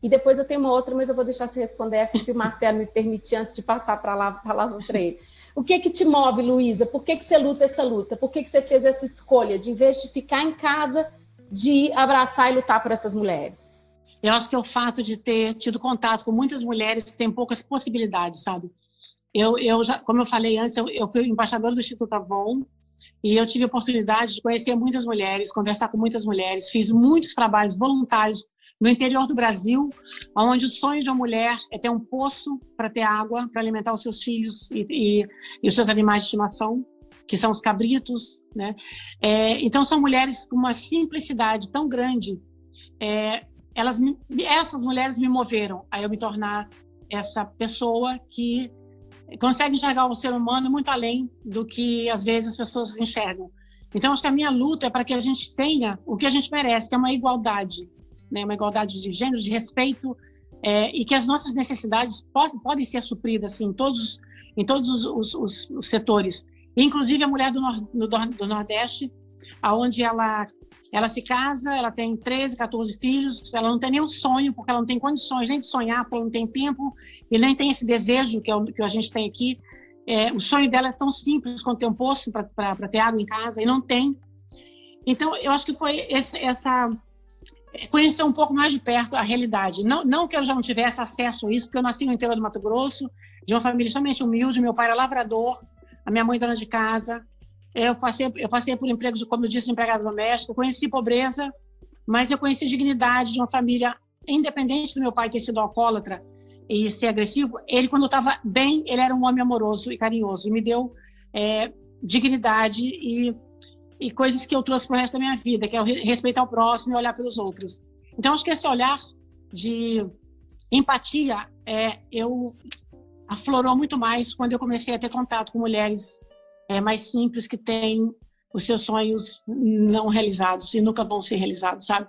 E depois eu tenho uma outra, mas eu vou deixar você responder essa, se o Marcelo me permitir, antes de passar para lá a palavra para ele. O que que te move, Luísa? Por que, que você luta essa luta? Por que, que você fez essa escolha de, em vez de ficar em casa, de abraçar e lutar por essas mulheres? Eu acho que é o fato de ter tido contato com muitas mulheres que têm poucas possibilidades, sabe? Eu, eu já, como eu falei antes, eu, eu fui embaixadora do Instituto Avon, e eu tive a oportunidade de conhecer muitas mulheres, conversar com muitas mulheres, fiz muitos trabalhos voluntários no interior do Brasil, onde o sonho de uma mulher é ter um poço para ter água, para alimentar os seus filhos e, e, e, os seus animais de estimação, que são os cabritos. Né? É, então, são mulheres com uma simplicidade tão grande. É, elas, essas mulheres me moveram a eu me tornar essa pessoa que consegue enxergar o ser humano muito além do que às vezes as pessoas enxergam. Então acho que a minha luta é para que a gente tenha o que a gente merece, que é uma igualdade, né, uma igualdade de gênero, de respeito é, e que as nossas necessidades podem ser supridas assim, em todos em todos os, os, os, os setores, inclusive a mulher do, do, do Nordeste, aonde ela ela se casa, ela tem 13, 14 filhos, ela não tem nenhum sonho, porque ela não tem condições nem de sonhar, porque ela não tem tempo e nem tem esse desejo que, é o, que a gente tem aqui. É, o sonho dela é tão simples quanto ter um poço para ter água em casa, e não tem. Então, eu acho que foi esse, essa. É, conhecer um pouco mais de perto a realidade. Não, não que eu já não tivesse acesso a isso, porque eu nasci no interior do Mato Grosso, de uma família extremamente humilde, meu pai era lavrador, a minha mãe dona de casa, eu passei, eu passei por empregos, como eu disse, empregada doméstica, conheci pobreza, mas eu conheci dignidade de uma família, independente do meu pai ter sido alcoólatra e ser agressivo. Ele, quando estava bem, ele era um homem amoroso e carinhoso e me deu é, dignidade e, e coisas que eu trouxe para o resto da minha vida, que é respeitar o próximo e olhar pelos outros. Então, acho que esse olhar de empatia é, eu aflorou muito mais quando eu comecei a ter contato com mulheres é, mais simples que têm os seus sonhos não realizados e nunca vão ser realizados, sabe?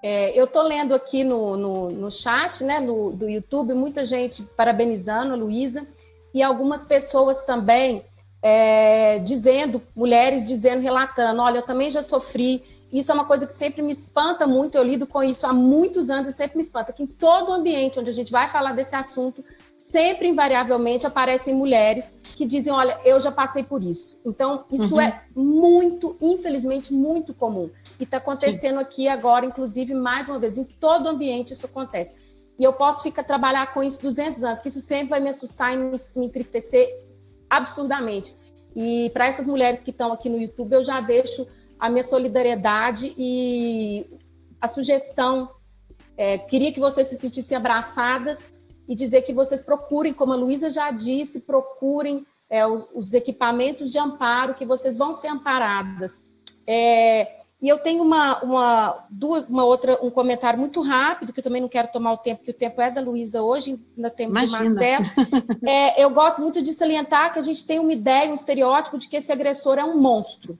É, eu estou lendo aqui no, no, no chat né, no, do YouTube muita gente parabenizando a Luísa e algumas pessoas também é, dizendo, mulheres dizendo, relatando, olha, eu também já sofri. Isso é uma coisa que sempre me espanta muito. Eu lido com isso há muitos anos e sempre me espanta que em todo ambiente onde a gente vai falar desse assunto, sempre invariavelmente aparecem mulheres que dizem, olha, eu já passei por isso. Então, isso uhum. é muito, infelizmente, muito comum. E está acontecendo Sim. aqui agora, inclusive, mais uma vez, em todo ambiente isso acontece. E eu posso ficar trabalhar com isso 200 anos, que isso sempre vai me assustar e me, me entristecer absurdamente. E para essas mulheres que estão aqui no YouTube, eu já deixo a minha solidariedade e a sugestão. É, queria que vocês se sentissem abraçadas e dizer que vocês procurem, como a Luísa já disse, procurem é, os, os, equipamentos de amparo, que vocês vão ser amparadas. É, e eu tenho uma, uma, duas, uma outra, um comentário muito rápido, que eu também não quero tomar o tempo, que o tempo é da Luísa hoje, ainda temos Imagina. de Marcelo. [laughs] É, eu gosto muito de salientar que a gente tem uma ideia, um estereótipo de que esse agressor é um monstro,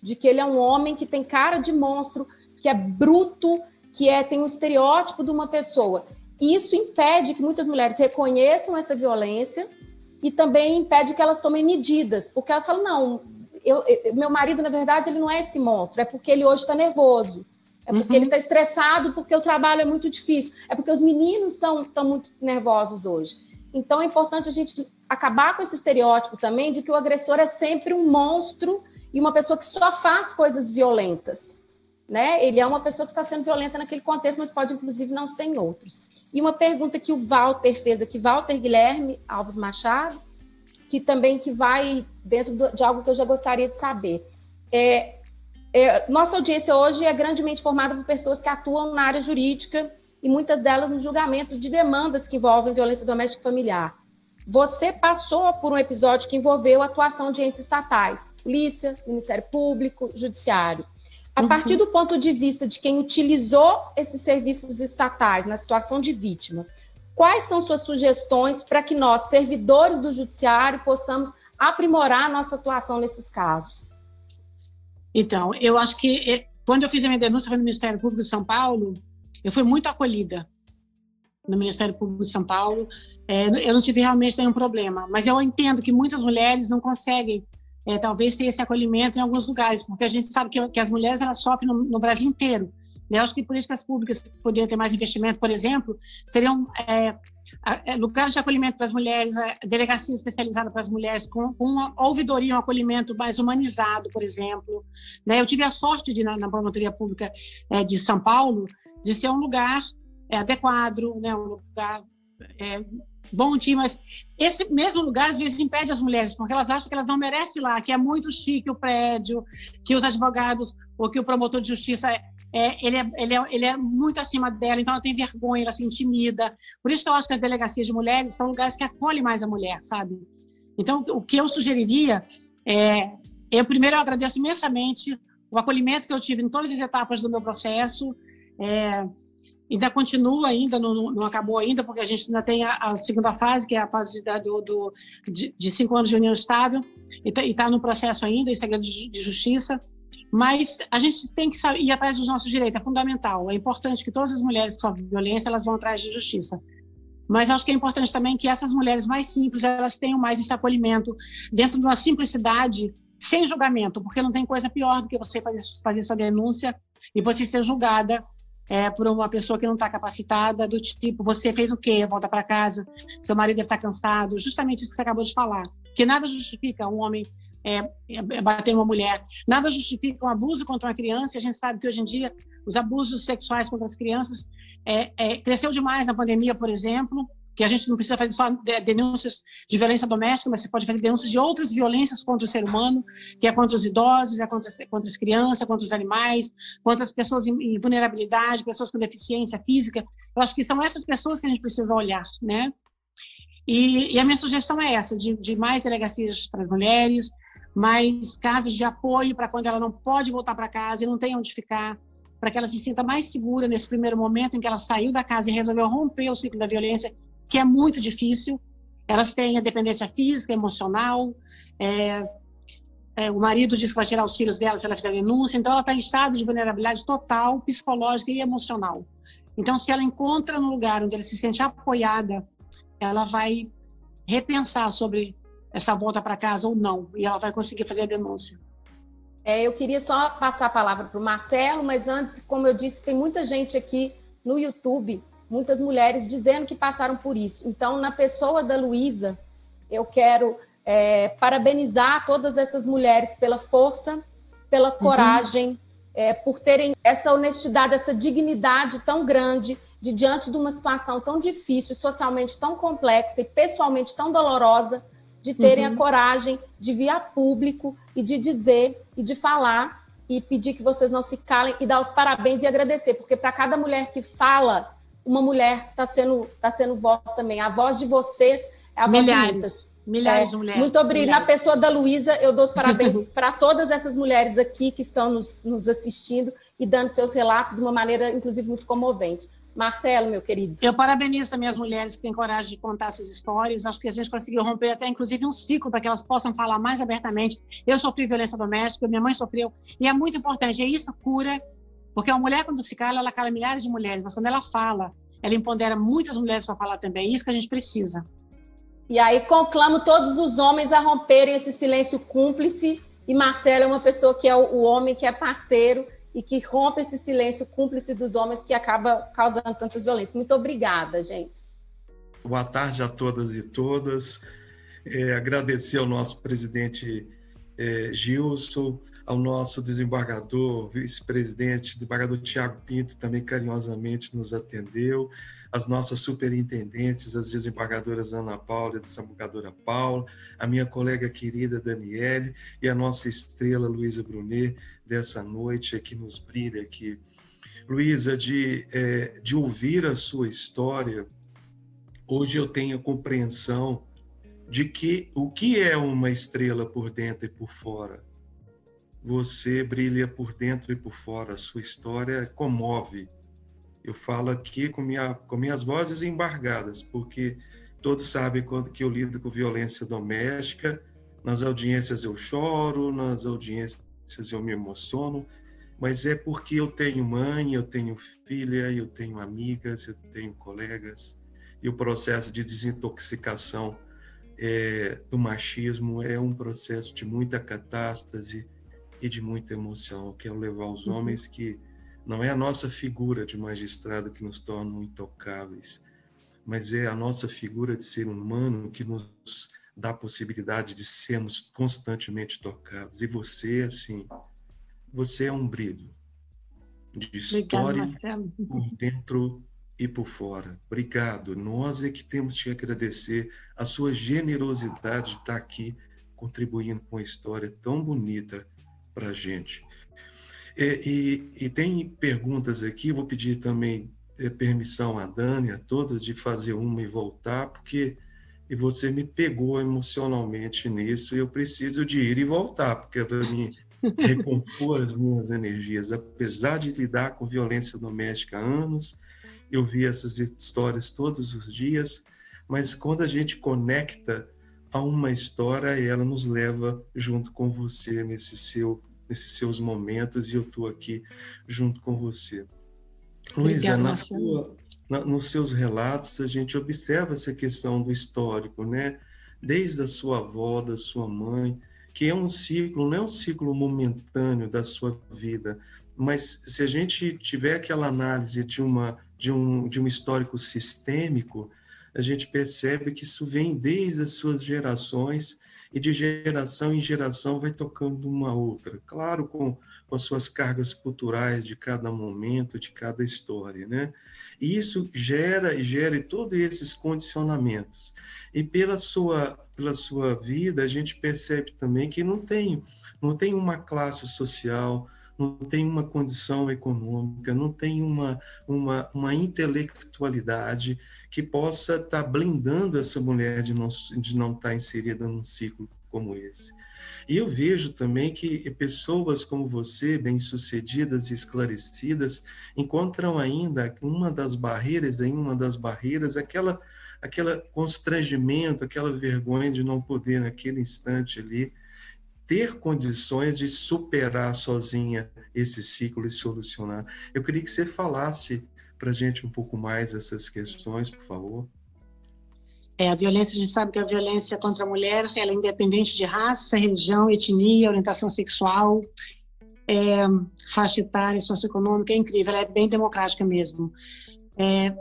de que ele é um homem que tem cara de monstro, que é bruto, que é, tem um estereótipo de uma pessoa. E isso impede que muitas mulheres reconheçam essa violência e também impede que elas tomem medidas, porque elas falam, não, eu, eu, meu marido, na verdade, ele não é esse monstro, é porque ele hoje está nervoso, é porque uhum. ele está estressado, porque o trabalho é muito difícil, é porque os meninos estão muito nervosos hoje. Então é importante a gente acabar com esse estereótipo também de que o agressor é sempre um monstro e uma pessoa que só faz coisas violentas. Né? Ele é uma pessoa que está sendo violenta naquele contexto, mas pode, inclusive, não ser em outros. E uma pergunta que o Walter fez aqui, Walter Guilherme Alves Machado, que também que vai dentro de algo que eu já gostaria de saber. É, é, nossa audiência hoje é grandemente formada por pessoas que atuam na área jurídica e muitas delas no julgamento de demandas que envolvem violência doméstica familiar. Você passou por um episódio que envolveu a atuação de entes estatais, polícia, Ministério Público, Judiciário. A uhum. partir do ponto de vista de quem utilizou esses serviços estatais na situação de vítima, Quais são suas sugestões para que nós, servidores do judiciário, possamos aprimorar a nossa atuação nesses casos? Então, eu acho que eh, quando eu fiz a minha denúncia no Ministério Público de São Paulo, eu fui muito acolhida no Ministério Público de São Paulo. É, eu não tive realmente nenhum problema, mas eu entendo que muitas mulheres não conseguem, é, talvez, ter esse acolhimento em alguns lugares, porque a gente sabe que, que as mulheres elas sofrem no, no Brasil inteiro. Né? Eu acho que políticas públicas que poderiam ter mais investimento, por exemplo, seriam é, é, lugares de acolhimento para as mulheres, delegacia especializada para as mulheres, com, com uma ouvidoria, um acolhimento mais humanizado, por exemplo. Né? Eu tive a sorte de, na, na promotoria pública é, de São Paulo, de ser um lugar é, adequado, né? um lugar é, bom dia, mas esse mesmo lugar às vezes impede as mulheres, porque elas acham que elas não merecem lá, que é muito chique o prédio, que os advogados ou que o promotor de justiça é, é, ele, é, ele, é, ele é muito acima dela, então ela tem vergonha, ela se intimida. Por isso que eu acho que as delegacias de mulheres são lugares que acolhem mais a mulher, sabe? Então, o que eu sugeriria é, eu primeiro eu agradeço imensamente o acolhimento que eu tive em todas as etapas do meu processo. É, ainda continua ainda, não, não, acabou ainda, porque a gente ainda tem a, a segunda fase, que é a fase de, do, do de, de, cinco anos de união estável, e está tá no processo ainda, em segredo de, de justiça. Mas a gente tem que ir atrás dos nossos direitos, é fundamental. É importante que todas as mulheres que sofrem violência, elas vão atrás de justiça. Mas acho que é importante também que essas mulheres mais simples, elas tenham mais esse acolhimento dentro de uma simplicidade, sem julgamento, porque não tem coisa pior do que você fazer, fazer sua denúncia e você ser julgada é, por uma pessoa que não está capacitada, do tipo, você fez o quê? Volta para casa, seu marido deve estar tá cansado. Justamente isso que você acabou de falar. Que nada justifica um homem é, é, bater uma mulher. Nada justifica um abuso contra uma criança. A gente sabe que hoje em dia os abusos sexuais contra as crianças é, é, cresceu demais na pandemia, por exemplo. Que a gente não precisa fazer só denúncias de violência doméstica, mas você pode fazer denúncias de outras violências contra o ser humano, que é contra os idosos, é contra, contra as crianças, contra os animais, contra as pessoas em, vulnerabilidade, pessoas com deficiência física. Eu acho que são essas pessoas que a gente precisa olhar, né? E, e, a minha sugestão é essa, de, de mais delegacias para as mulheres, mais casas de apoio para quando ela não pode voltar para casa e não tem onde ficar, para que ela se sinta mais segura nesse primeiro momento em que ela saiu da casa e resolveu romper o ciclo da violência, que é muito difícil. Elas têm a dependência física, emocional. É, é, o marido diz que vai tirar os filhos dela se ela fizer denúncia, então ela está em estado de vulnerabilidade total, psicológica e emocional. Então, se ela encontra um lugar onde ela se sente apoiada, ela vai repensar sobre essa volta para casa ou não, e ela vai conseguir fazer a denúncia. É, eu queria só passar a palavra para o Marcelo, mas antes, como eu disse, tem muita gente aqui no YouTube, muitas mulheres dizendo que passaram por isso. Então, na pessoa da Luísa, eu quero é, parabenizar todas essas mulheres pela força, pela uhum. coragem, uhum. é, por terem essa honestidade, essa dignidade tão grande de diante de uma situação tão difícil, socialmente tão complexa e pessoalmente tão dolorosa, de terem uhum. a coragem de vir a público e de dizer e de falar e pedir que vocês não se calem e dar os parabéns e agradecer, porque para cada mulher que fala, uma mulher está sendo, tá sendo voz também. A voz de vocês é a voz Milhares. de muitas. Milhares é, de mulheres. Muito obrigada. Na pessoa da Luísa, eu dou os parabéns [laughs] para todas essas mulheres aqui que estão nos, nos assistindo e dando seus relatos de uma maneira, inclusive, muito comovente. Marcelo, meu querido. Eu parabenizo também as mulheres que têm coragem de contar suas histórias. Acho que a gente conseguiu romper até, inclusive, um ciclo para que elas possam falar mais abertamente. Eu sofri violência doméstica, minha mãe sofreu, e é muito importante. É isso cura, porque a mulher, quando se cala, ela cala milhares de mulheres, mas quando ela fala, ela empodera muitas mulheres para falar também. É isso que a gente precisa. E aí conclamo todos os homens a romperem esse silêncio cúmplice. E Marcelo é uma pessoa que é o homem que é parceiro e que rompe esse silêncio cúmplice dos homens que acaba causando tantas violências. Muito obrigada, gente. Boa tarde a todas e todas. É, agradecer ao nosso presidente é, Gilson, ao nosso desembargador, vice-presidente, desembargador Tiago Pinto, também carinhosamente nos atendeu, as nossas superintendentes, as desembargadoras Ana Paula e a desembargadora Paula, a minha colega querida Daniele e a nossa estrela Luísa Brunet dessa noite que nos brilha aqui. Luísa, de, é, de ouvir a sua história, hoje eu tenho a compreensão de que o que é uma estrela por dentro e por fora. Você brilha por dentro e por fora, sua história comove. Eu falo aqui com, minha, com minhas vozes embargadas, porque todos sabem quando que eu lido com violência doméstica, nas audiências eu choro, nas audiências eu me emociono, mas é porque eu tenho mãe, eu tenho filha, eu tenho amigas, eu tenho colegas, e o processo de desintoxicação é, do machismo é um processo de muita catástase e de muita emoção. Eu quero levar os uhum. homens que não é a nossa figura de magistrado que nos torna intocáveis, mas é a nossa figura de ser humano que nos dá a possibilidade de sermos constantemente tocados. E você, assim, você é um brilho de história por dentro e por fora. Obrigado. Nós é que temos que agradecer a sua generosidade de estar aqui contribuindo com uma história tão bonita para a gente. É, e, e, tem perguntas aqui, vou pedir também é, permissão a Dani, a todas, de fazer uma e voltar, porque e você me pegou emocionalmente nisso e eu preciso de ir e voltar, porque é para mim [laughs] recompor as minhas energias. Apesar de lidar com violência doméstica há anos, eu vi essas histórias todos os dias, mas quando a gente conecta a uma história, ela nos leva junto com você nesse seu nesses seus momentos e eu estou aqui junto com você. Luísa, na sua, na, nos seus relatos a gente observa essa questão do histórico, né? Desde a sua avó, da sua mãe, que é um ciclo, não é um ciclo momentâneo da sua vida, mas se a gente tiver aquela análise de uma de um, de um histórico sistêmico, a gente percebe que isso vem desde as suas gerações e de geração em geração vai tocando uma outra. Claro, com, com as suas cargas culturais de cada momento, de cada história, né? E isso gera e gera todos esses condicionamentos. E pela sua, pela sua vida, a gente percebe também que não tem, não tem uma classe social, não tem uma condição econômica, não tem uma, uma, uma intelectualidade que possa estar tá blindando essa mulher de não, de não estar tá inserida num ciclo como esse. E eu vejo também que pessoas como você, bem-sucedidas e esclarecidas, encontram ainda uma das barreiras, em uma das barreiras, aquela aquele constrangimento, aquela vergonha de não poder naquele instante ali ter condições de superar sozinha esse ciclo e solucionar. Eu queria que você falasse para a gente um pouco mais essas questões, por favor. É, a violência, a gente sabe que a violência contra a mulher ela é independente de raça, religião, etnia, orientação sexual, é, faixa etária, socioeconômica, é incrível, ela é bem democrática mesmo. É,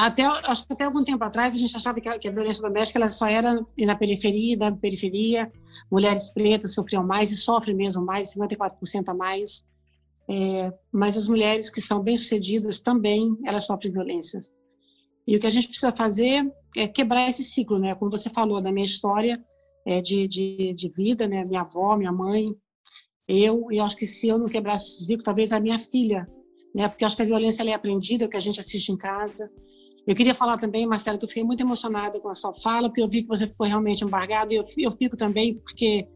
até, acho que até algum tempo atrás a gente achava que a, que a, violência doméstica ela só era na periferia, na periferia, mulheres pretas sofriam mais e sofrem mesmo mais, 54% a mais. É, mas as mulheres que são bem-sucedidas também, elas sofrem violências. E o que a gente precisa fazer é quebrar esse ciclo, né? Como você falou da minha história é, de, de, de vida, né? Minha avó, minha mãe, eu, e acho que se eu não quebrasse esse ciclo, talvez a minha filha, né? Porque acho que a violência é aprendida, é o que a gente assiste em casa, eu queria falar também, Marcelo, que eu fiquei muito emocionada com a sua fala, porque eu vi que você foi realmente embargado, e eu, eu fico também porque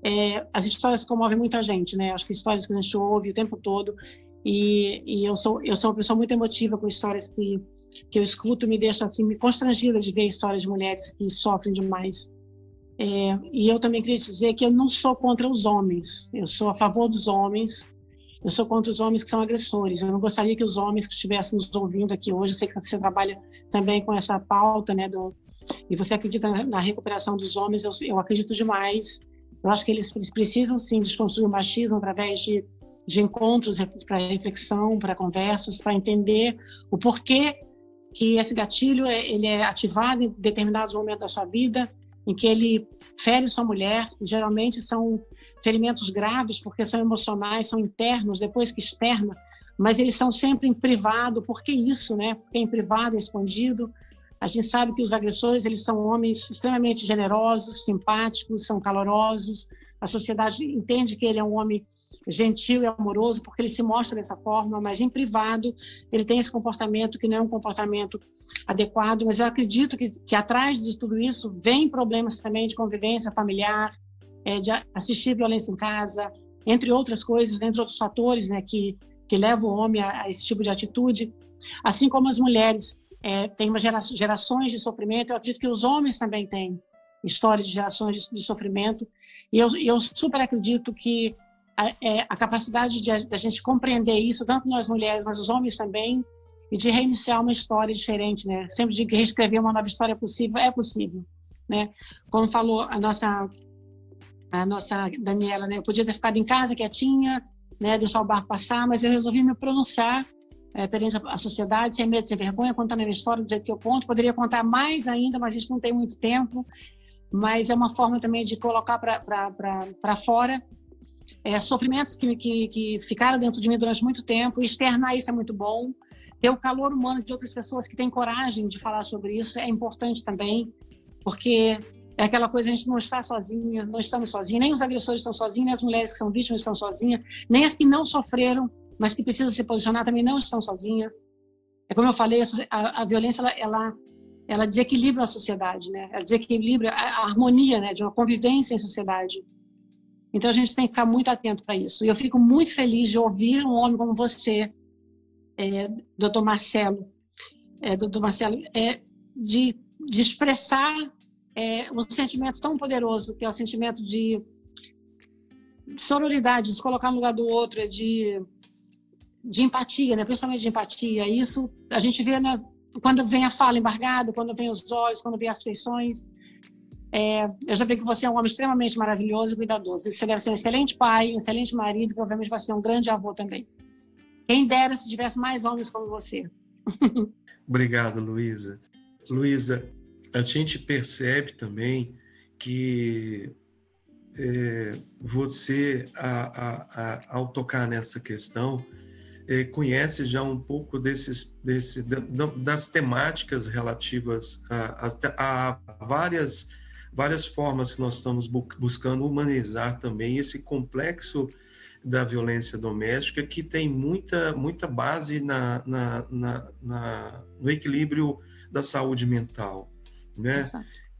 é, as histórias comovem muita gente, né? Acho que histórias que a gente ouve o tempo todo, e, e, eu sou eu sou uma pessoa muito emotiva com histórias que que eu escuto me deixa assim me constrangida de ver histórias de mulheres que sofrem demais é, e eu também queria dizer que eu não sou contra os homens eu sou a favor dos homens eu sou contra os homens que são agressores. Eu não gostaria que os homens que estivessem nos ouvindo aqui hoje, eu sei que você trabalha também com essa pauta, né, do, e você acredita na, recuperação dos homens, eu, eu, acredito demais. Eu acho que eles precisam sim desconstruir o machismo através de, de encontros para reflexão, para conversas, para entender o porquê que esse gatilho é, ele é ativado em determinados momentos da sua vida, em que ele fere sua mulher. Geralmente são ferimentos graves, porque são emocionais, são internos, depois que externa, mas eles são sempre em privado. Por que isso, né? Porque em privado, escondido. A gente sabe que os agressores, eles são homens extremamente generosos, simpáticos, são calorosos. A sociedade entende que ele é um homem gentil e amoroso porque ele se mostra dessa forma, mas em privado ele tem esse comportamento que não é um comportamento adequado. Mas eu acredito que, que atrás de tudo isso vem problemas também de convivência familiar, é, de assistir violência em casa, entre outras coisas, entre outros fatores né, que, que levam o homem a, a esse tipo de atitude. Assim como as mulheres é, têm gera, gerações de sofrimento, eu acredito que os homens também têm histórias de gerações de, de sofrimento. E eu, eu super acredito que a, é, a capacidade de a, gente compreender isso, tanto nós mulheres, mas os homens também, e de reiniciar uma história diferente, né? Sempre de reescrever uma nova história possível, é possível, né? Como falou a nossa a nossa Daniela, né? Eu podia ter ficado em casa quietinha, né? Deixar o barco passar, mas eu resolvi me pronunciar é, perante a sociedade, sem medo, sem vergonha, contando a minha história do jeito que eu conto. Poderia contar mais ainda, mas gente não tem muito tempo. Mas é uma forma também de colocar para fora é, sofrimentos que, que, que ficaram dentro de mim durante muito tempo. Externar isso é muito bom. Ter o calor humano de outras pessoas que têm coragem de falar sobre isso é importante também, porque é aquela coisa, a gente não está sozinha, não estamos sozinhos, nem os agressores estão sozinhos, nem as mulheres que são vítimas estão sozinhas, nem as que não sofreram, mas que precisam se posicionar também não estão sozinhas. É como eu falei, a, a violência, ela, ela, ela, desequilibra a sociedade, né? Ela desequilibra a, a harmonia né? de uma convivência em sociedade. Então, a gente tem que ficar muito atento para isso. E eu fico muito feliz de ouvir um homem como você, é, doutor Marcelo, é, doutor Marcelo, é, de, de expressar é, um sentimento tão poderoso, que é o sentimento de sororidade, de se colocar no lugar do outro, é de, de empatia, né? principalmente de empatia. Isso a gente vê quando vem a fala embargada, quando vem os olhos, quando vem as feições. É, eu já vi que você é um homem extremamente maravilhoso e cuidadoso. Você deve ser um excelente pai, um excelente marido, provavelmente vai ser um grande avô também. Quem dera se tivesse mais homens como você. [laughs] Obrigado, Luísa. Luísa, a gente percebe também que é, você, a, a, a, ao tocar nessa questão, é, conhece já um pouco desses, desse, das temáticas relativas a, a, várias, várias formas que nós estamos buscando humanizar também esse complexo da violência doméstica que tem muita, muita base na, na, na, na no equilíbrio da saúde mental né?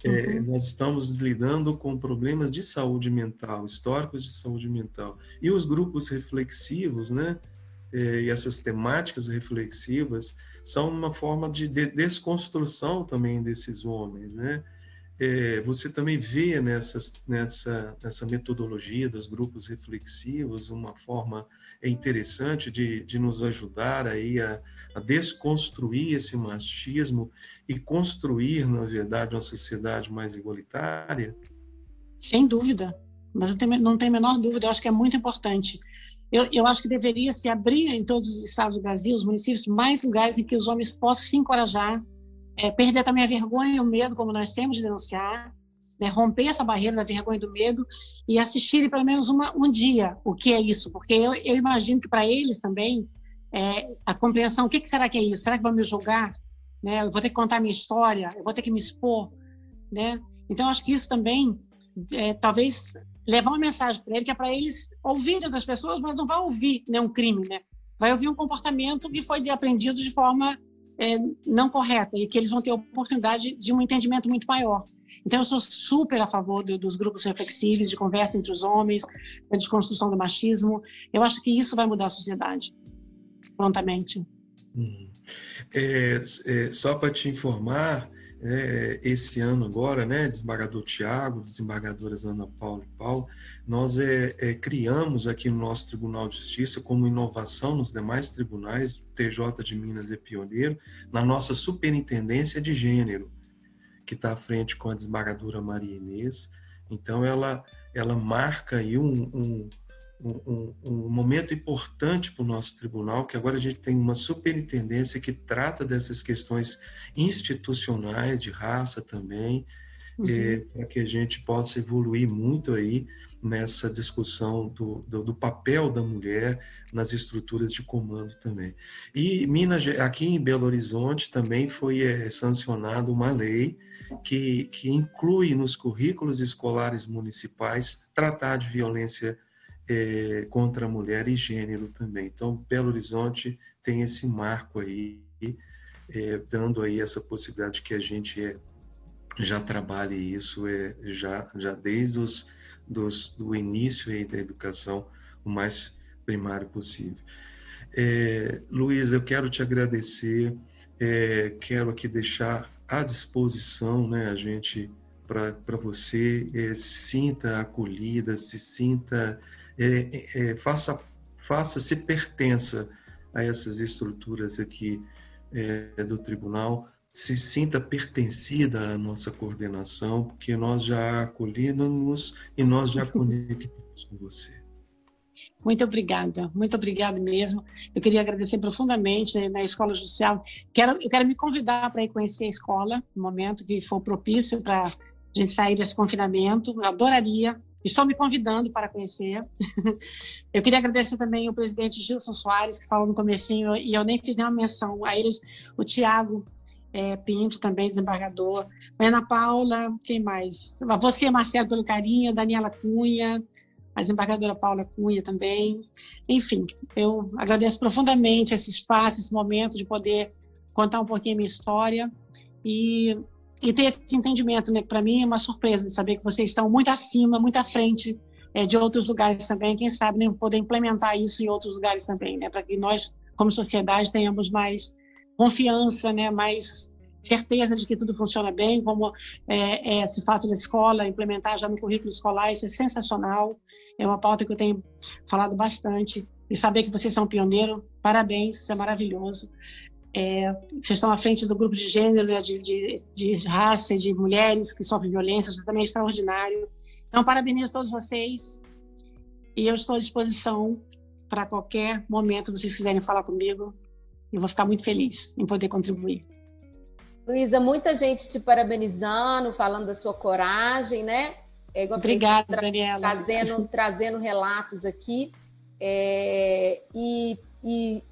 É, uhum. Nós estamos lidando com problemas de saúde mental, históricos de saúde mental. E os grupos reflexivos, né? É, e essas temáticas reflexivas são uma forma de desconstrução também desses homens, né? É, você também vê nessa, nessa metodologia dos grupos reflexivos uma forma interessante de, de nos ajudar aí a, a desconstruir esse machismo e construir, na verdade, uma sociedade mais igualitária? Sem dúvida, mas não tem, não tem a menor dúvida, eu acho que é muito importante. Eu, eu acho que deveria se abrir em todos os estados do Brasil, os municípios, mais lugares em que os homens possam se encorajar é, perder também a vergonha e o medo, como nós temos de denunciar, né, romper essa barreira da vergonha e do medo e assistirem pelo menos uma, um dia o que é isso, porque eu, eu imagino que para eles também é, a compreensão, o que, que, será que é isso? Será que vão me julgar? Né? Eu vou ter que contar minha história, eu vou ter que me expor, né? Então acho que isso também é, talvez levar uma mensagem para ele que é para eles ouvirem outras pessoas, mas não vai ouvir né, um crime, né? Vai ouvir um comportamento que foi aprendido de forma é, não correta e que eles vão ter oportunidade de um entendimento muito maior. Então, eu sou super a favor do, dos grupos reflexivos, de conversa entre os homens, da desconstrução do machismo. Eu acho que isso vai mudar a sociedade, prontamente. Hum. É, é, só para te informar, é, esse ano agora, né, desembargador Tiago, desembargadoras Ana Paula e Paulo, nós é, é, criamos aqui no nosso Tribunal de Justiça como inovação nos demais tribunais, TJ de Minas é pioneiro, na nossa superintendência de gênero, que está à frente com a desembargadora Maria Inês. Então, ela, ela marca aí um, um um, um, momento importante para o nosso tribunal, que agora a gente tem uma superintendência que trata dessas questões institucionais, de raça também, uhum. é, para que a gente possa evoluir muito aí nessa discussão do, do, do, papel da mulher nas estruturas de comando também. E Minas, aqui em Belo Horizonte também foi é, sancionada uma lei que, que inclui nos currículos escolares municipais tratar de violência é, contra a mulher e gênero também. Então, Belo Horizonte tem esse marco aí, é, dando aí essa possibilidade que a gente é, já trabalhe isso é, já, já desde os, dos, do início aí da educação o mais primário possível. É, Luiz, eu quero te agradecer, é, quero aqui deixar à disposição né, a gente para você é, se sinta acolhida, se sinta é, é, faça, faça se pertença a essas estruturas aqui é, do tribunal, se sinta pertencida à nossa coordenação, porque nós já acolhemos e nós já [laughs] conectamos com você. Muito obrigada, muito obrigada mesmo. Eu queria agradecer profundamente né, na Escola Judicial. Quero, eu quero me convidar para ir conhecer a escola, no momento que for propício para a gente sair desse confinamento. Eu adoraria Estou me convidando para conhecer. [laughs] Eu queria agradecer também o presidente Gilson Soares, que falou no comecinho, e eu nem fiz nenhuma menção a eles, o Tiago é, Pinto, também desembargador, Ana Paula, quem mais? Você, Marcelo, pelo carinho, Daniela Cunha, a desembargadora Paula Cunha também. Enfim, eu agradeço profundamente esse espaço, esse momento de poder contar um pouquinho a minha história e e ter esse entendimento, né? Para mim é uma surpresa de saber que vocês estão muito acima, muito à frente é, de outros lugares também. Quem sabe né, poder implementar isso em outros lugares também, né? Para que nós, como sociedade, tenhamos mais confiança, né? Mais certeza de que tudo funciona bem, como é, é, esse fato da escola implementar já no currículo escolar, isso é sensacional. É uma pauta que eu tenho falado bastante. E saber que vocês são pioneiro, parabéns, isso é maravilhoso. É, vocês estão à frente do grupo de gênero, né, de, de, de raça de mulheres que sofrem violência, isso também é extraordinário. Então, parabenizo todos vocês e eu estou à disposição para qualquer momento que vocês quiserem falar comigo. Eu vou ficar muito feliz em poder contribuir. Luísa, muita gente te parabenizando, falando da sua coragem, né? É Obrigada, tra Daniela. Trazendo, trazendo relatos aqui. É, e, e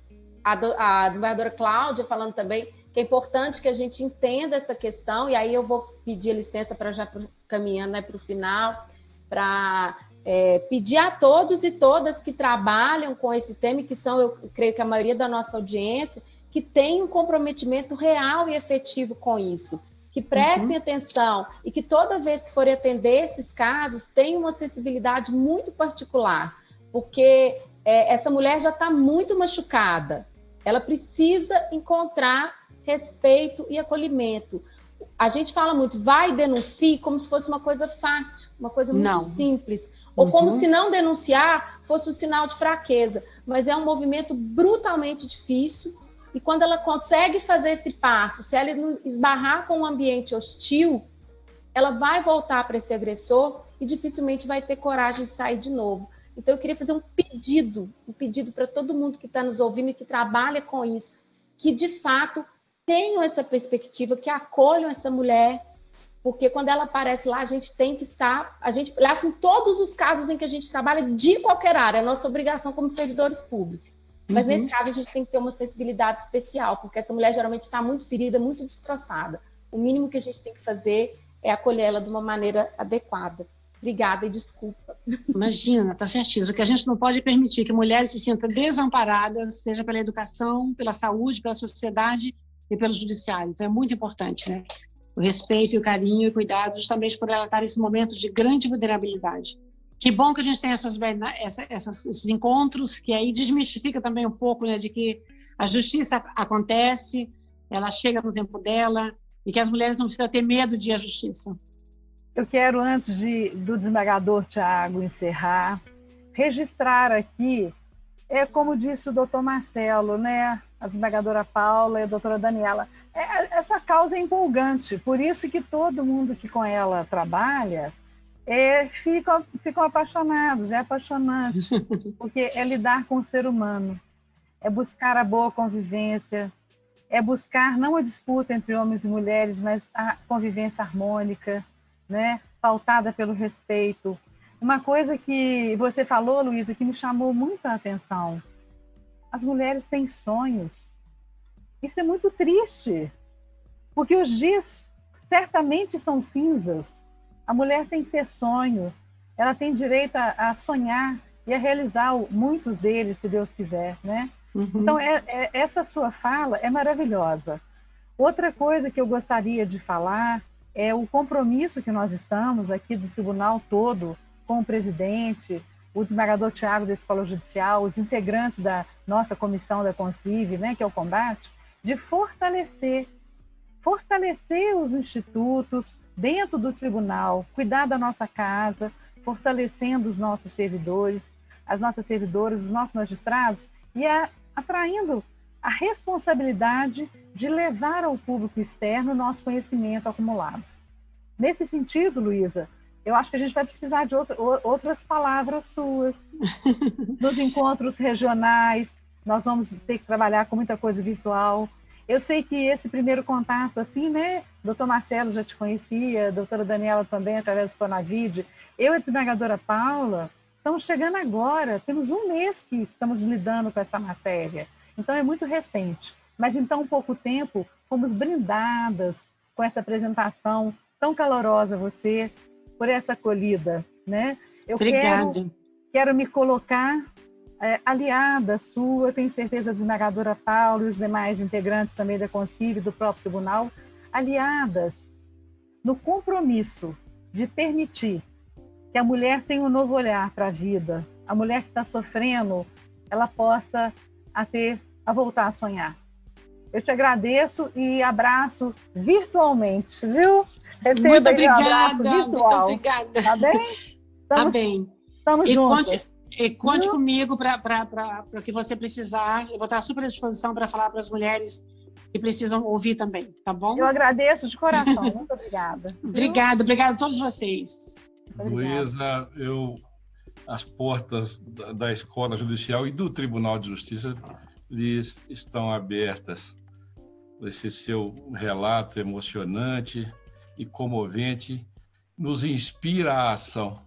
a, a desembargadora Cláudia falando também que é importante que a gente entenda essa questão, e aí eu vou pedir licença para já caminhando né, para o final, para é, pedir a todos e todas que trabalham com esse tema, que são, eu creio que a maioria da nossa audiência, que tem um comprometimento real e efetivo com isso. que prestem uhum. atenção e que toda vez que forem atender esses casos tenham uma sensibilidade muito particular, porque é, essa mulher já está muito machucada, ela precisa encontrar respeito e acolhimento. A gente fala muito, vai denuncie como se fosse uma coisa fácil, uma coisa muito não. simples. Ou uhum. como se não denunciar fosse um sinal de fraqueza. Mas é um movimento brutalmente difícil. E quando ela consegue fazer esse passo, se ela esbarrar com um ambiente hostil, ela vai voltar para esse agressor e dificilmente vai ter coragem de sair de novo. Então, eu queria fazer um pedido, um pedido para todo mundo que está nos ouvindo e que trabalha com isso, que de fato tenham essa perspectiva, que acolham essa mulher, porque quando ela aparece lá, a gente tem que estar, a gente, lá são todos os casos em que a gente trabalha de qualquer área, é nossa obrigação como servidores públicos. Mas uhum. nesse caso a gente tem que ter uma sensibilidade especial, porque essa mulher geralmente está muito ferida, muito destroçada. O mínimo que a gente tem que fazer é acolhê-la de uma maneira adequada. Obrigada e desculpa. Imagina, está certíssimo. O que a gente não pode permitir que mulheres se sintam desamparadas, seja pela educação, pela saúde, pela sociedade e pelo judiciário. Então é muito importante, né? O respeito e o carinho e cuidado, justamente por ela estar nesse momento de grande vulnerabilidade. Que bom que a gente tem essas, essas, esses encontros, que aí desmistifica também um pouco né, de que a justiça acontece, ela chega no tempo dela, e que as mulheres não precisam ter medo de ir à justiça. Eu quero, antes de, do desembargador Tiago encerrar, registrar aqui, é como disse o doutor Marcelo, né? a desembargadora Paula e a doutora Daniela. É, essa causa é empolgante, por isso que todo mundo que com ela trabalha é, ficam, ficam apaixonados, é apaixonante, [laughs] porque é lidar com o ser humano, é buscar a boa convivência, é buscar não a disputa entre homens e mulheres, mas a convivência harmônica, né? pautada pelo respeito. Uma coisa que você falou, Luísa, que me chamou muita atenção. As mulheres têm sonhos. Isso é muito triste, porque os dias certamente são cinzas a mulher tem que ter sonho, ela tem direito a, a sonhar e a realizar muitos deles, se Deus quiser, né? Uhum. Então, é, é, essa sua fala é maravilhosa. Outra coisa que eu gostaria de falar é o compromisso que nós estamos aqui do tribunal todo com o presidente, o desembargador Tiago da Escola Judicial, os integrantes da nossa comissão da Concive, né, que é o combate, de fortalecer, fortalecer os institutos, dentro do tribunal, cuidar da nossa casa, fortalecendo os nossos servidores, as nossas servidoras, os nossos magistrados e a, atraindo a responsabilidade de levar ao público externo o nosso conhecimento acumulado. Nesse sentido, Luísa, eu acho que a gente vai precisar de outra, outras palavras suas. [laughs] Nos encontros regionais, nós vamos ter que trabalhar com muita coisa virtual. Eu sei que esse primeiro contato, assim, né? Doutor Marcelo já te conhecia, doutora Daniela também, através do Conavid. Eu e a desembargadora Paula estamos chegando agora, temos um mês que estamos lidando com essa matéria. Então, é muito recente. Mas, em tão pouco tempo, fomos brindadas com essa apresentação tão calorosa, você, por essa acolhida, né? Eu Obrigada. Quero, quero me colocar é, aliada sua, tenho certeza, a desembargadora Paulo e os demais integrantes também da Concílio, do próprio tribunal, aliadas no compromisso de permitir que a mulher tenha um novo olhar para a vida, a mulher que está sofrendo, ela possa a ter, a voltar a sonhar. Eu te agradeço e abraço virtualmente, viu? Receba muito obrigada, um muito obrigada. Tá bem? [laughs] Tá estamos, tá bem. Estamos e juntos. Conte, e conte comigo para o que você precisar. Eu vou estar super à disposição para falar para as mulheres que precisam ouvir também, tá bom? Eu agradeço de coração. Muito obrigada. [laughs] obrigada, obrigada a todos vocês. Luísa, eu as portas da, da, escola judicial e do Tribunal de Justiça lhes estão abertas. Esse seu relato emocionante e comovente nos inspira a ação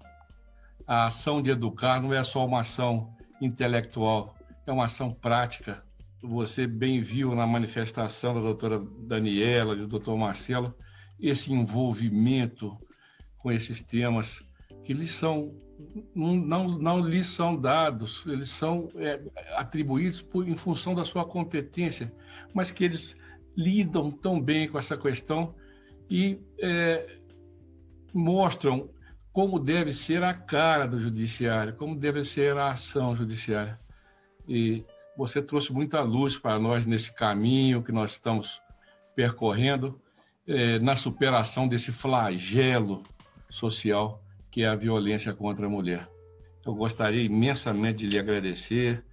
a ação de educar não é só uma ação intelectual, é uma ação prática. Você bem viu na manifestação da doutora Daniela, do doutor Marcelo, esse envolvimento com esses temas que lhes são não, não lhes são dados, eles são é, atribuídos por, em função da sua competência, mas que eles lidam tão bem com essa questão e é, mostram como deve ser a cara do judiciário, como deve ser a ação judiciária. E você trouxe muita luz para nós nesse caminho que nós estamos percorrendo, é, na superação desse flagelo social que é a violência contra a mulher. Eu gostaria imensamente de lhe agradecer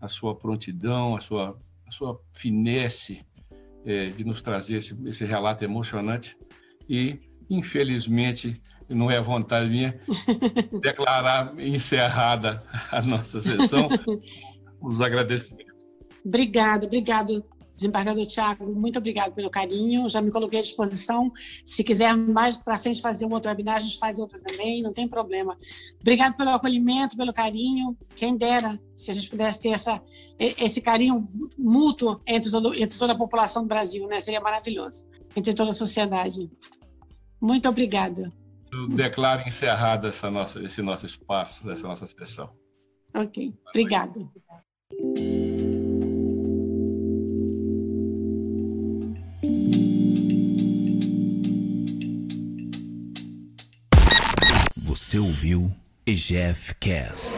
a sua prontidão, a sua, a sua finesse é, de nos trazer esse, esse relato emocionante e, infelizmente, não é vontade minha [laughs] declarar encerrada a nossa sessão. [laughs] Os agradecimentos. Obrigado, obrigado, desembargador Tiago. Muito obrigado pelo carinho. Já me coloquei à disposição. Se quiser mais para frente fazer um outro webinar, a gente faz outro também, não tem problema. Obrigado pelo acolhimento, pelo carinho. Quem dera se a gente pudesse ter essa, esse carinho mútuo entre, todo, entre toda a população do Brasil, né? Seria maravilhoso. Entre toda a sociedade. Muito obrigada. Eu declaro encerrado essa nossa, esse nosso espaço, essa nossa sessão. Ok, obrigada. Você ouviu EGF Cast.